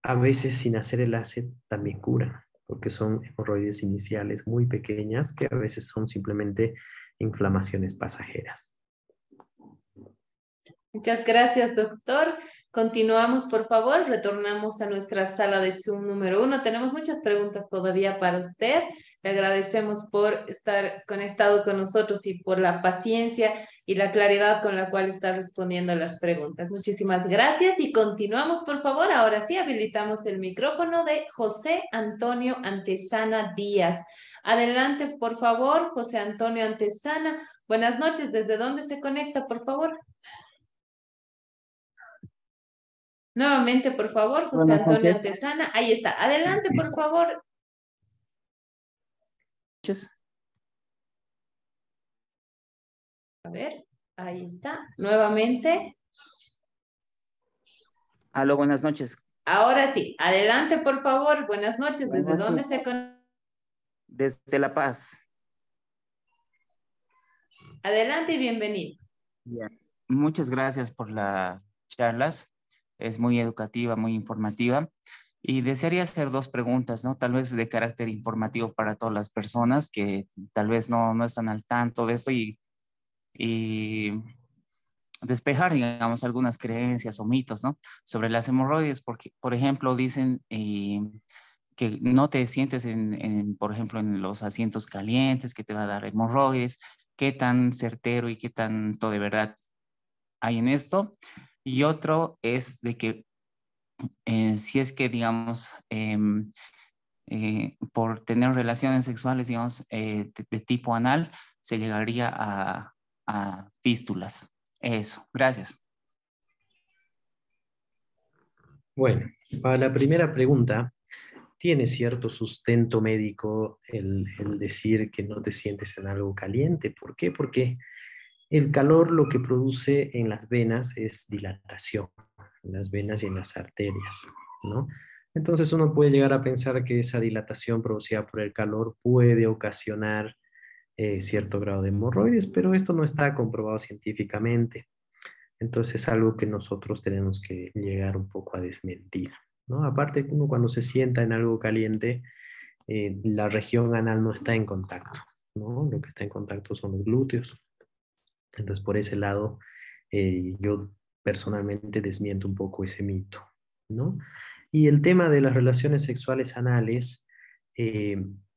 a veces sin hacer el láser también cura, porque son hemorroides iniciales muy pequeñas que a veces son simplemente inflamaciones pasajeras. Muchas gracias, doctor. Continuamos, por favor. Retornamos a nuestra sala de Zoom número uno. Tenemos muchas preguntas todavía para usted. Le agradecemos por estar conectado con nosotros y por la paciencia y la claridad con la cual está respondiendo a las preguntas. Muchísimas gracias y continuamos, por favor. Ahora sí, habilitamos el micrófono de José Antonio Antesana Díaz. Adelante, por favor, José Antonio Antesana. Buenas noches, ¿desde dónde se conecta, por favor? Nuevamente, por favor, José Antonio Antesana. Ahí está. Adelante, por favor. A ver, ahí está. Nuevamente. Aló, buenas noches. Ahora sí, adelante, por favor. Buenas noches. ¿Desde dónde se conecta? Desde La Paz. Adelante y bienvenido. Muchas gracias por las charlas. Es muy educativa, muy informativa. Y desearía hacer dos preguntas, ¿no? Tal vez de carácter informativo para todas las personas que tal vez no, no están al tanto de esto y, y despejar, digamos, algunas creencias o mitos, ¿no? Sobre las hemorroides, porque, por ejemplo, dicen eh, que no te sientes, en, por ejemplo, en los asientos calientes, que te va a dar hemorroides, qué tan certero y qué tanto de verdad hay en esto. Y otro es de que eh, si es que, digamos, em, eh, por tener relaciones sexuales, digamos, de, tipo anal, se llegaría a, a fístulas. Eso, gracias. Bueno, para la primera pregunta, tiene cierto sustento médico el, decir que no te sientes en algo caliente. ¿Por qué? Porque el calor lo que produce en las venas es dilatación, en las venas y en las arterias, ¿no? Entonces uno puede llegar a pensar que esa dilatación producida por el calor puede ocasionar eh, cierto grado de hemorroides, pero esto no está comprobado científicamente. Entonces es algo que nosotros tenemos que llegar un poco a desmentir. ¿no? Aparte, uno cuando se sienta en algo caliente, eh, la región anal no está en contacto. ¿no? Lo que está en contacto son los glúteos. Entonces por ese lado, eh, yo personalmente desmiento un poco ese mito. ¿no? Y el tema de las relaciones sexuales anales,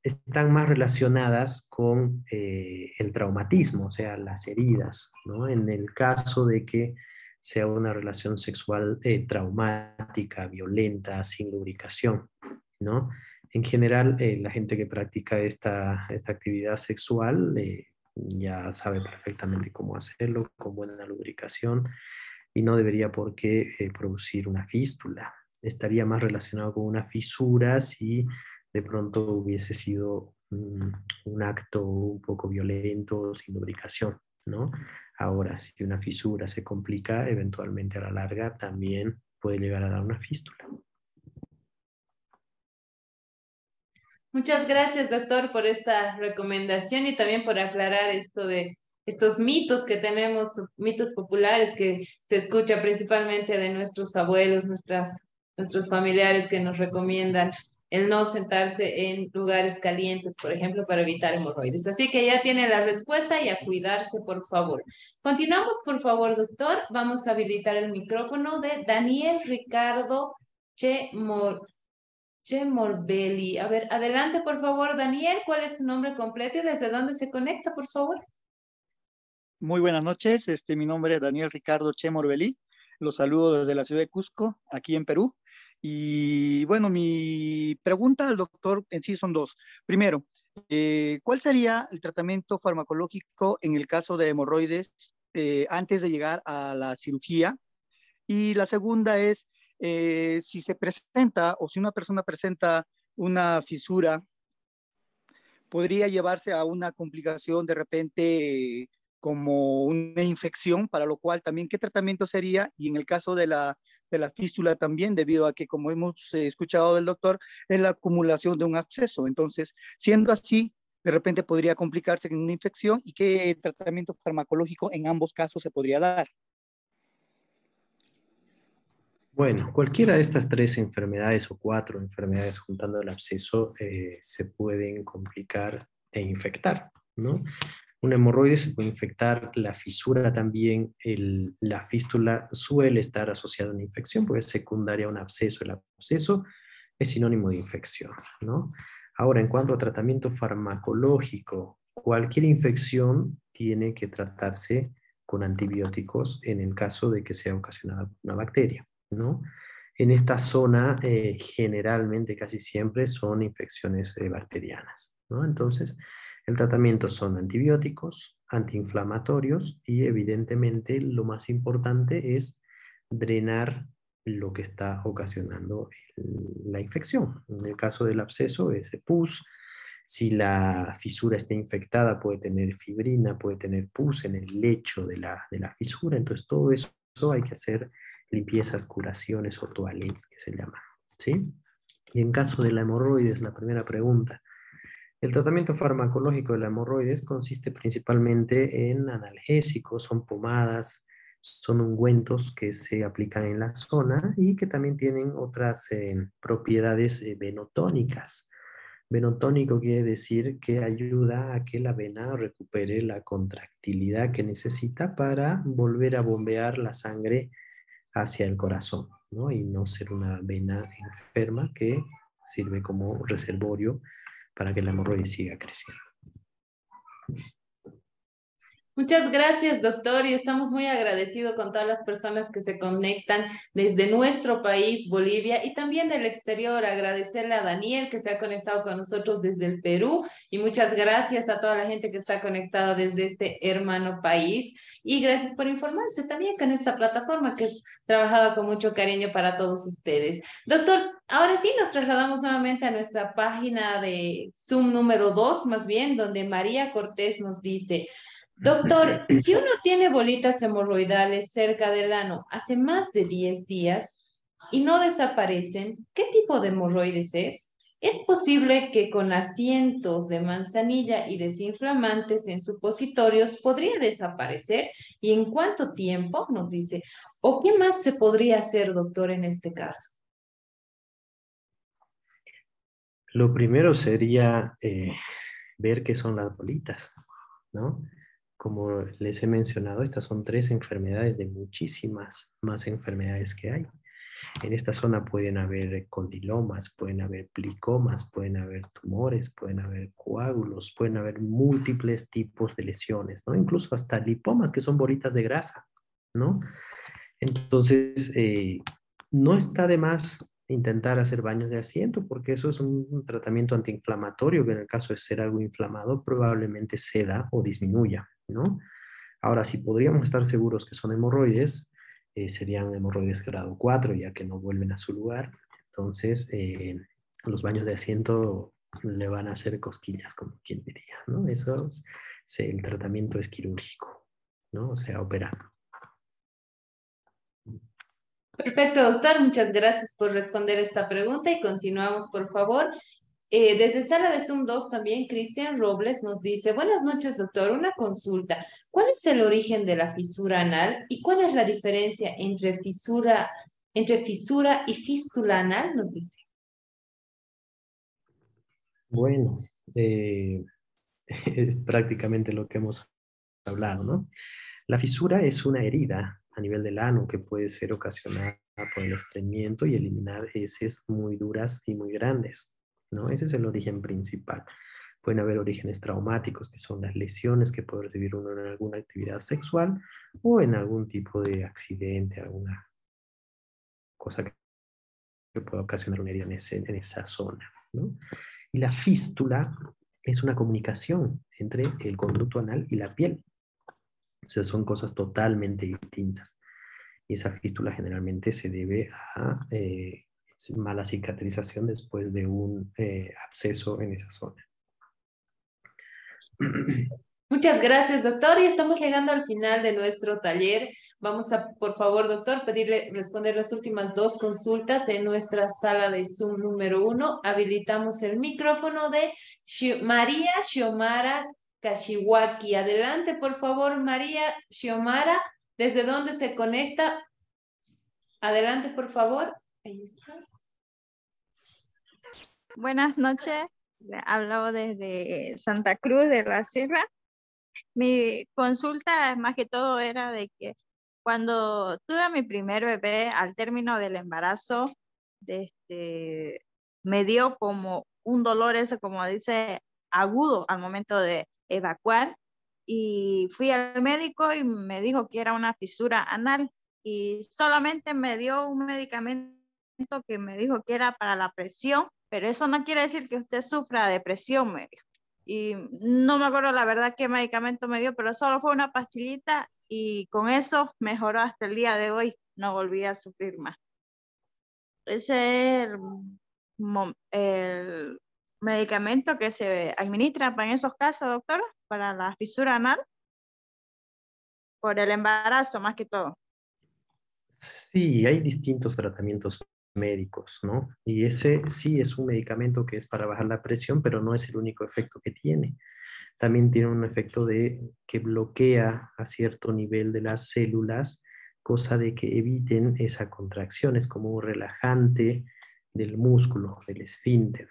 están más relacionadas con eh, el traumatismo, o sea, las heridas, ¿no? En el caso de que sea una relación sexual eh, traumática, violenta, sin lubricación, ¿no? En general, eh, la gente que practica esta, esta actividad sexual ya sabe perfectamente cómo hacerlo, con buena lubricación, y no debería por qué producir una fístula. Estaría más relacionado con una fisura si de pronto hubiese sido un, acto un poco violento, sin lubricación, ¿no? Ahora, si una fisura se complica, eventualmente a la larga también puede llegar a dar una fístula. Muchas gracias, doctor, por esta recomendación y también por aclarar esto de estos mitos que tenemos, mitos populares que se escucha principalmente de nuestros abuelos, nuestras, nuestros familiares que nos recomiendan el no sentarse en lugares calientes, por ejemplo, para evitar hemorroides. Así que ya tiene la respuesta y a cuidarse, por favor. Continuamos, por favor, doctor. Vamos a habilitar el micrófono de Daniel Ricardo Chemor Chemorbelli. A ver, adelante, por favor, Daniel. ¿Cuál es su nombre completo y desde dónde se conecta, por favor? Muy buenas noches. Este, mi nombre es Daniel Ricardo Chemorbelli. Los saludo desde la ciudad de Cusco, aquí en Perú. Y bueno, mi pregunta al doctor en sí son dos. Primero, eh, ¿cuál sería el tratamiento farmacológico en el caso de hemorroides eh, antes de llegar a la cirugía? Y la segunda es, eh, si se presenta o si una persona presenta una fisura, podría llevarse a una complicación de repente como una infección, para lo cual también qué tratamiento sería, y en el caso de la, de la fístula también, debido a que, como hemos eh, escuchado del doctor, es la acumulación de un absceso. Entonces, siendo así, de repente podría complicarse en una infección y qué tratamiento farmacológico en ambos casos se podría dar. Bueno, cualquiera de estas tres enfermedades o cuatro enfermedades juntando el absceso eh, se pueden complicar e infectar, ¿no? Un hemorroide se puede infectar, la fisura también, la fístula suele estar asociada a una infección, porque es secundaria a un absceso. El absceso es sinónimo de infección, ¿no? Ahora, en cuanto a tratamiento farmacológico, cualquier infección tiene que tratarse con antibióticos en el caso de que sea ocasionada por una bacteria, ¿no? En esta zona, eh, generalmente, casi siempre, son infecciones eh, bacterianas. ¿no? Entonces, el tratamiento son antibióticos, antiinflamatorios y evidentemente lo más importante es drenar lo que está ocasionando la infección. En el caso del absceso, ese pus. Si la fisura está infectada, puede tener fibrina, puede tener pus en el lecho de la, de la fisura. Entonces, todo eso hay que hacer limpiezas, curaciones o toilettes que se llaman. ¿sí? Y en caso de la hemorroides, la primera pregunta. El tratamiento farmacológico de la hemorroides consiste principalmente en analgésicos, son pomadas, son ungüentos que se aplican en la zona y que también tienen otras eh, propiedades eh, venotónicas. Venotónico quiere decir que ayuda a que la vena recupere la contractilidad que necesita para volver a bombear la sangre hacia el corazón, ¿no? Y no ser una vena enferma que sirve como reservorio para que la hemorroide siga creciendo. Muchas gracias, doctor, y estamos muy agradecidos con todas las personas que se conectan desde nuestro país, Bolivia, y también del exterior. Agradecerle a Daniel que se ha conectado con nosotros desde el Perú, y muchas gracias a toda la gente que está conectada desde este hermano país. Y gracias por informarse también con esta plataforma que es trabajada con mucho cariño para todos ustedes. Doctor, ahora sí nos trasladamos nuevamente a nuestra página de Zoom número 2, más bien, donde María Cortés nos dice, Doctor, si uno tiene bolitas hemorroidales cerca del ano hace más de 10 días y no desaparecen, ¿qué tipo de hemorroides es? ¿Es posible que con asientos de manzanilla y desinflamantes en supositorios podría desaparecer? ¿Y en cuánto tiempo? Nos dice. ¿O qué más se podría hacer, doctor, en este caso? Lo primero sería eh, ver qué son las bolitas, ¿no? Como les he mencionado, estas son tres enfermedades de muchísimas más enfermedades que hay. En esta zona pueden haber condilomas, pueden haber plicomas, pueden haber tumores, pueden haber coágulos, pueden haber múltiples tipos de lesiones, ¿no? Incluso hasta lipomas, que son bolitas de grasa, ¿no? Entonces, eh, no está de más intentar hacer baños de asiento, porque eso es un tratamiento antiinflamatorio que en el caso de ser algo inflamado probablemente ceda o disminuya, Ahora, si podríamos estar seguros que son hemorroides, eh, serían hemorroides grado 4, ya que no vuelven a su lugar. Entonces, eh, los baños de asiento le van a hacer cosquillas, como quien diría. Eso es, el tratamiento es quirúrgico. O sea, operando. Perfecto, doctor. Muchas gracias por responder esta pregunta y continuamos, por favor. Eh, desde sala de Zoom 2 también, Cristian Robles nos dice, buenas noches, doctor, una consulta. ¿Cuál es el origen de la fisura anal y cuál es la diferencia entre fisura, entre fisura y fístula anal? Nos dice. Bueno, eh, es prácticamente lo que hemos hablado, ¿no? La fisura es una herida a nivel del ano que puede ser ocasionada por el estreñimiento y eliminar heces muy duras y muy grandes. ¿No? Ese es el origen principal. Pueden haber orígenes traumáticos, que son las lesiones que puede recibir uno en alguna actividad sexual o en algún tipo de accidente, alguna cosa que pueda ocasionar una herida en, en esa zona. ¿no? Y la fístula es una comunicación entre el conducto anal y la piel. O sea, son cosas totalmente distintas. Y esa fístula generalmente se debe a eh, mala cicatrización después de un eh, absceso en esa zona. Muchas gracias, doctor. Y estamos llegando al final de nuestro taller. Vamos a, por favor, doctor, pedirle responder las últimas dos consultas en nuestra sala de Zoom número uno. Habilitamos el micrófono de María Xiomara Kashiwaki. Adelante, por favor, María Xiomara. ¿Desde dónde se conecta? Adelante, por favor. Ahí está. Buenas noches, hablo desde Santa Cruz de la Sierra. Mi consulta más que todo era de que cuando tuve a mi primer bebé al término del embarazo, este, me dio como un dolor, eso como dice, agudo al momento de evacuar y fui al médico y me dijo que era una fisura anal y solamente me dio un medicamento que me dijo que era para la presión, pero eso no quiere decir que usted sufra de presión, me Y no me acuerdo la verdad qué medicamento me dio, pero solo fue una pastillita y con eso mejoró hasta el día de hoy. No volví a sufrir más. Ese es el, medicamento que se administra en esos casos, doctora, para la fisura anal, por el embarazo más que todo. Sí, hay distintos tratamientos médicos, ¿no? Y ese sí es un medicamento que es para bajar la presión, pero no es el único efecto que tiene. También tiene un efecto de que bloquea a cierto nivel de las células, cosa de que eviten esa contracción, es como un relajante del músculo, del esfínter.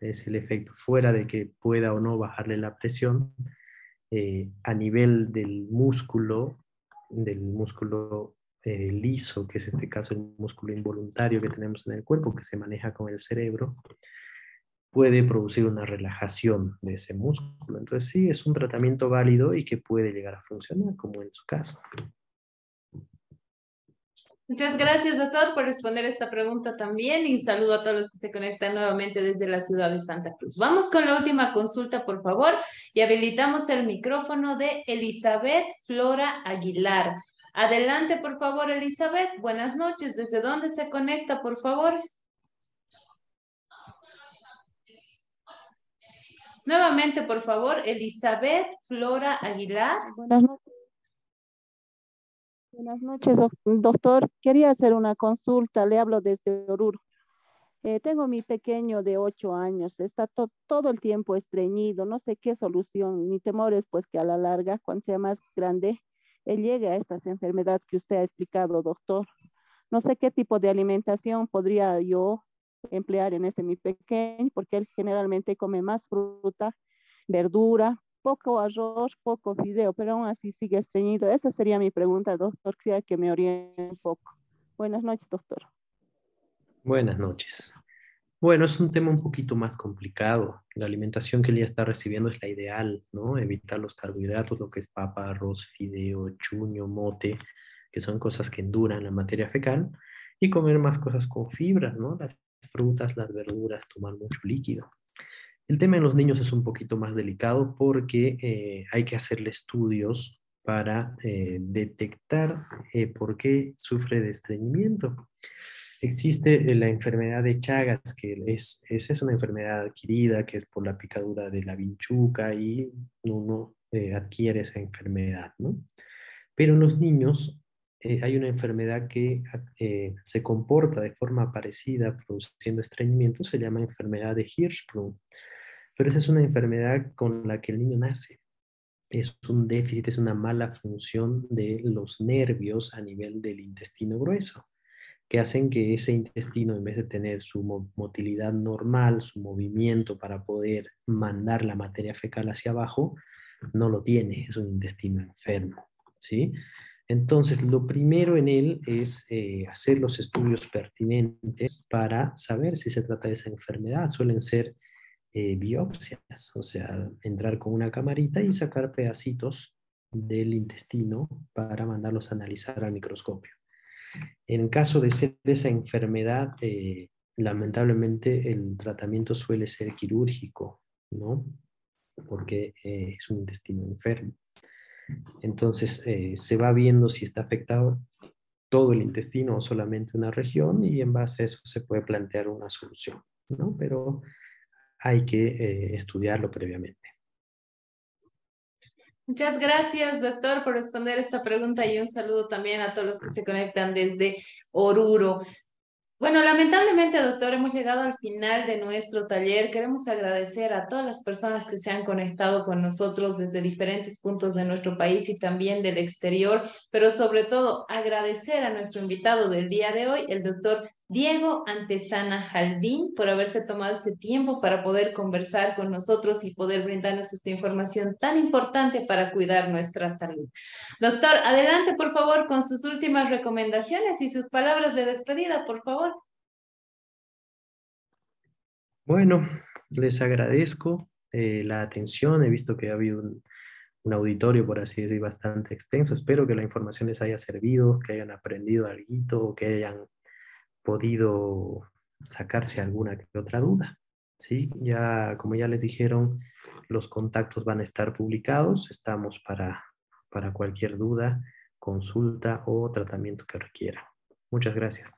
Es el efecto fuera de que pueda o no bajarle la presión eh, a nivel del músculo, del músculo eh, liso, que es este caso el músculo involuntario que tenemos en el cuerpo, que se maneja con el cerebro, puede producir una relajación de ese músculo. Entonces sí, es un tratamiento válido y que puede llegar a funcionar, como en su caso. Muchas gracias, doctor, por responder esta pregunta también y saludo a todos los que se conectan nuevamente desde la ciudad de Santa Cruz. Vamos con la última consulta, por favor, y habilitamos el micrófono de Elizabeth Flora Aguilar. Adelante, por favor, Elizabeth. Buenas noches. ¿Desde dónde se conecta, por favor? Nuevamente, por favor, Elizabeth Flora Aguilar. Buenas noches. Buenas noches, doctor. Quería hacer una consulta. Le hablo desde Oruro. Eh, tengo mi pequeño de ocho años. Está todo el tiempo estreñido. No sé qué solución. Mi temor es pues que a la larga, cuando sea más grande, él llegue a estas enfermedades que usted ha explicado, doctor. No sé qué tipo de alimentación podría yo emplear en este mi pequeño, porque él generalmente come más fruta, verdura, poco arroz, poco fideo, pero aún así sigue estreñido. Esa sería mi pregunta, doctor. Quisiera que me oriente un poco. Buenas noches, doctor. Buenas noches. Bueno, es un tema un poquito más complicado. La alimentación que ella está recibiendo es la ideal, ¿no? Evitar los carbohidratos, lo que es papa, arroz, fideo, chuño, mote, que son cosas que enduran la materia fecal, y comer más cosas con fibras, ¿no? Las frutas, las verduras, tomar mucho líquido. El tema en los niños es un poquito más delicado porque eh, hay que hacerle estudios para eh, detectar eh, por qué sufre de estreñimiento. Existe la enfermedad de Chagas, que es, esa es una enfermedad adquirida, que es por la picadura de la vinchuca y uno eh, adquiere esa enfermedad, ¿no? Pero en los niños eh, hay una enfermedad que eh, se comporta de forma parecida, produciendo estreñimiento, se llama enfermedad de Hirschsprung. Pero esa es una enfermedad con la que el niño nace. Es un déficit, es una mala función de los nervios a nivel del intestino grueso que hacen que ese intestino, en vez de tener su motilidad normal, su movimiento para poder mandar la materia fecal hacia abajo, no lo tiene, es un intestino enfermo, ¿sí? Entonces, lo primero en él es eh, hacer los estudios pertinentes para saber si se trata de esa enfermedad. Suelen ser eh, biopsias, o sea, entrar con una camarita y sacar pedacitos del intestino para mandarlos a analizar al microscopio. En caso de ser esa enfermedad, eh, lamentablemente el tratamiento suele ser quirúrgico, ¿no? Porque eh, es un intestino enfermo. Entonces eh, se va viendo si está afectado todo el intestino o solamente una región y en base a eso se puede plantear una solución, ¿no? Pero hay que estudiarlo previamente. Muchas gracias, doctor, por responder esta pregunta y un saludo también a todos los que se conectan desde Oruro. Bueno, lamentablemente, doctor, hemos llegado al final de nuestro taller. Queremos agradecer a todas las personas que se han conectado con nosotros desde diferentes puntos de nuestro país y también del exterior, pero sobre todo agradecer a nuestro invitado del día de hoy, el doctor Diego Antesana Jaldín, por haberse tomado este tiempo para poder conversar con nosotros y poder brindarnos esta información tan importante para cuidar nuestra salud. Doctor, adelante por favor con sus últimas recomendaciones y sus palabras de despedida, por favor. Bueno, les agradezco eh, la atención. He visto que ha habido un, auditorio, por así decir, bastante extenso. Espero que la información les haya servido, que hayan aprendido algo, que hayan podido sacarse alguna que otra duda. ¿sí? Ya, como ya les dijeron, los contactos van a estar publicados. Estamos para, para cualquier duda, consulta o tratamiento que requiera. Muchas gracias.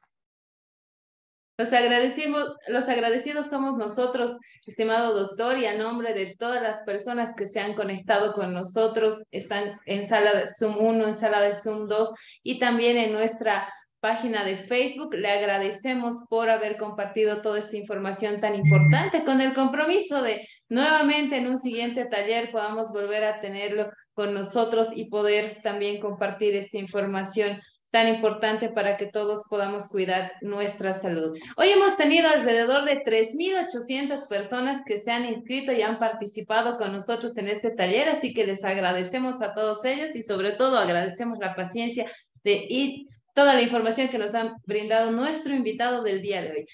Los, agradecimos, los agradecidos somos nosotros, estimado doctor, y a nombre de todas las personas que se han conectado con nosotros, están en sala de Zoom 1, en sala de Zoom 2 y también en nuestra página de Facebook. Le agradecemos por haber compartido toda esta información tan importante con el compromiso de nuevamente en un siguiente taller podamos volver a tenerlo con nosotros y poder también compartir esta información tan importante para que todos podamos cuidar nuestra salud. Hoy hemos tenido alrededor de 3.800 personas que se han inscrito y han participado con nosotros en este taller, así que les agradecemos a todos ellos y sobre todo agradecemos la paciencia de ir toda la información que nos han brindado nuestro invitado del día de hoy.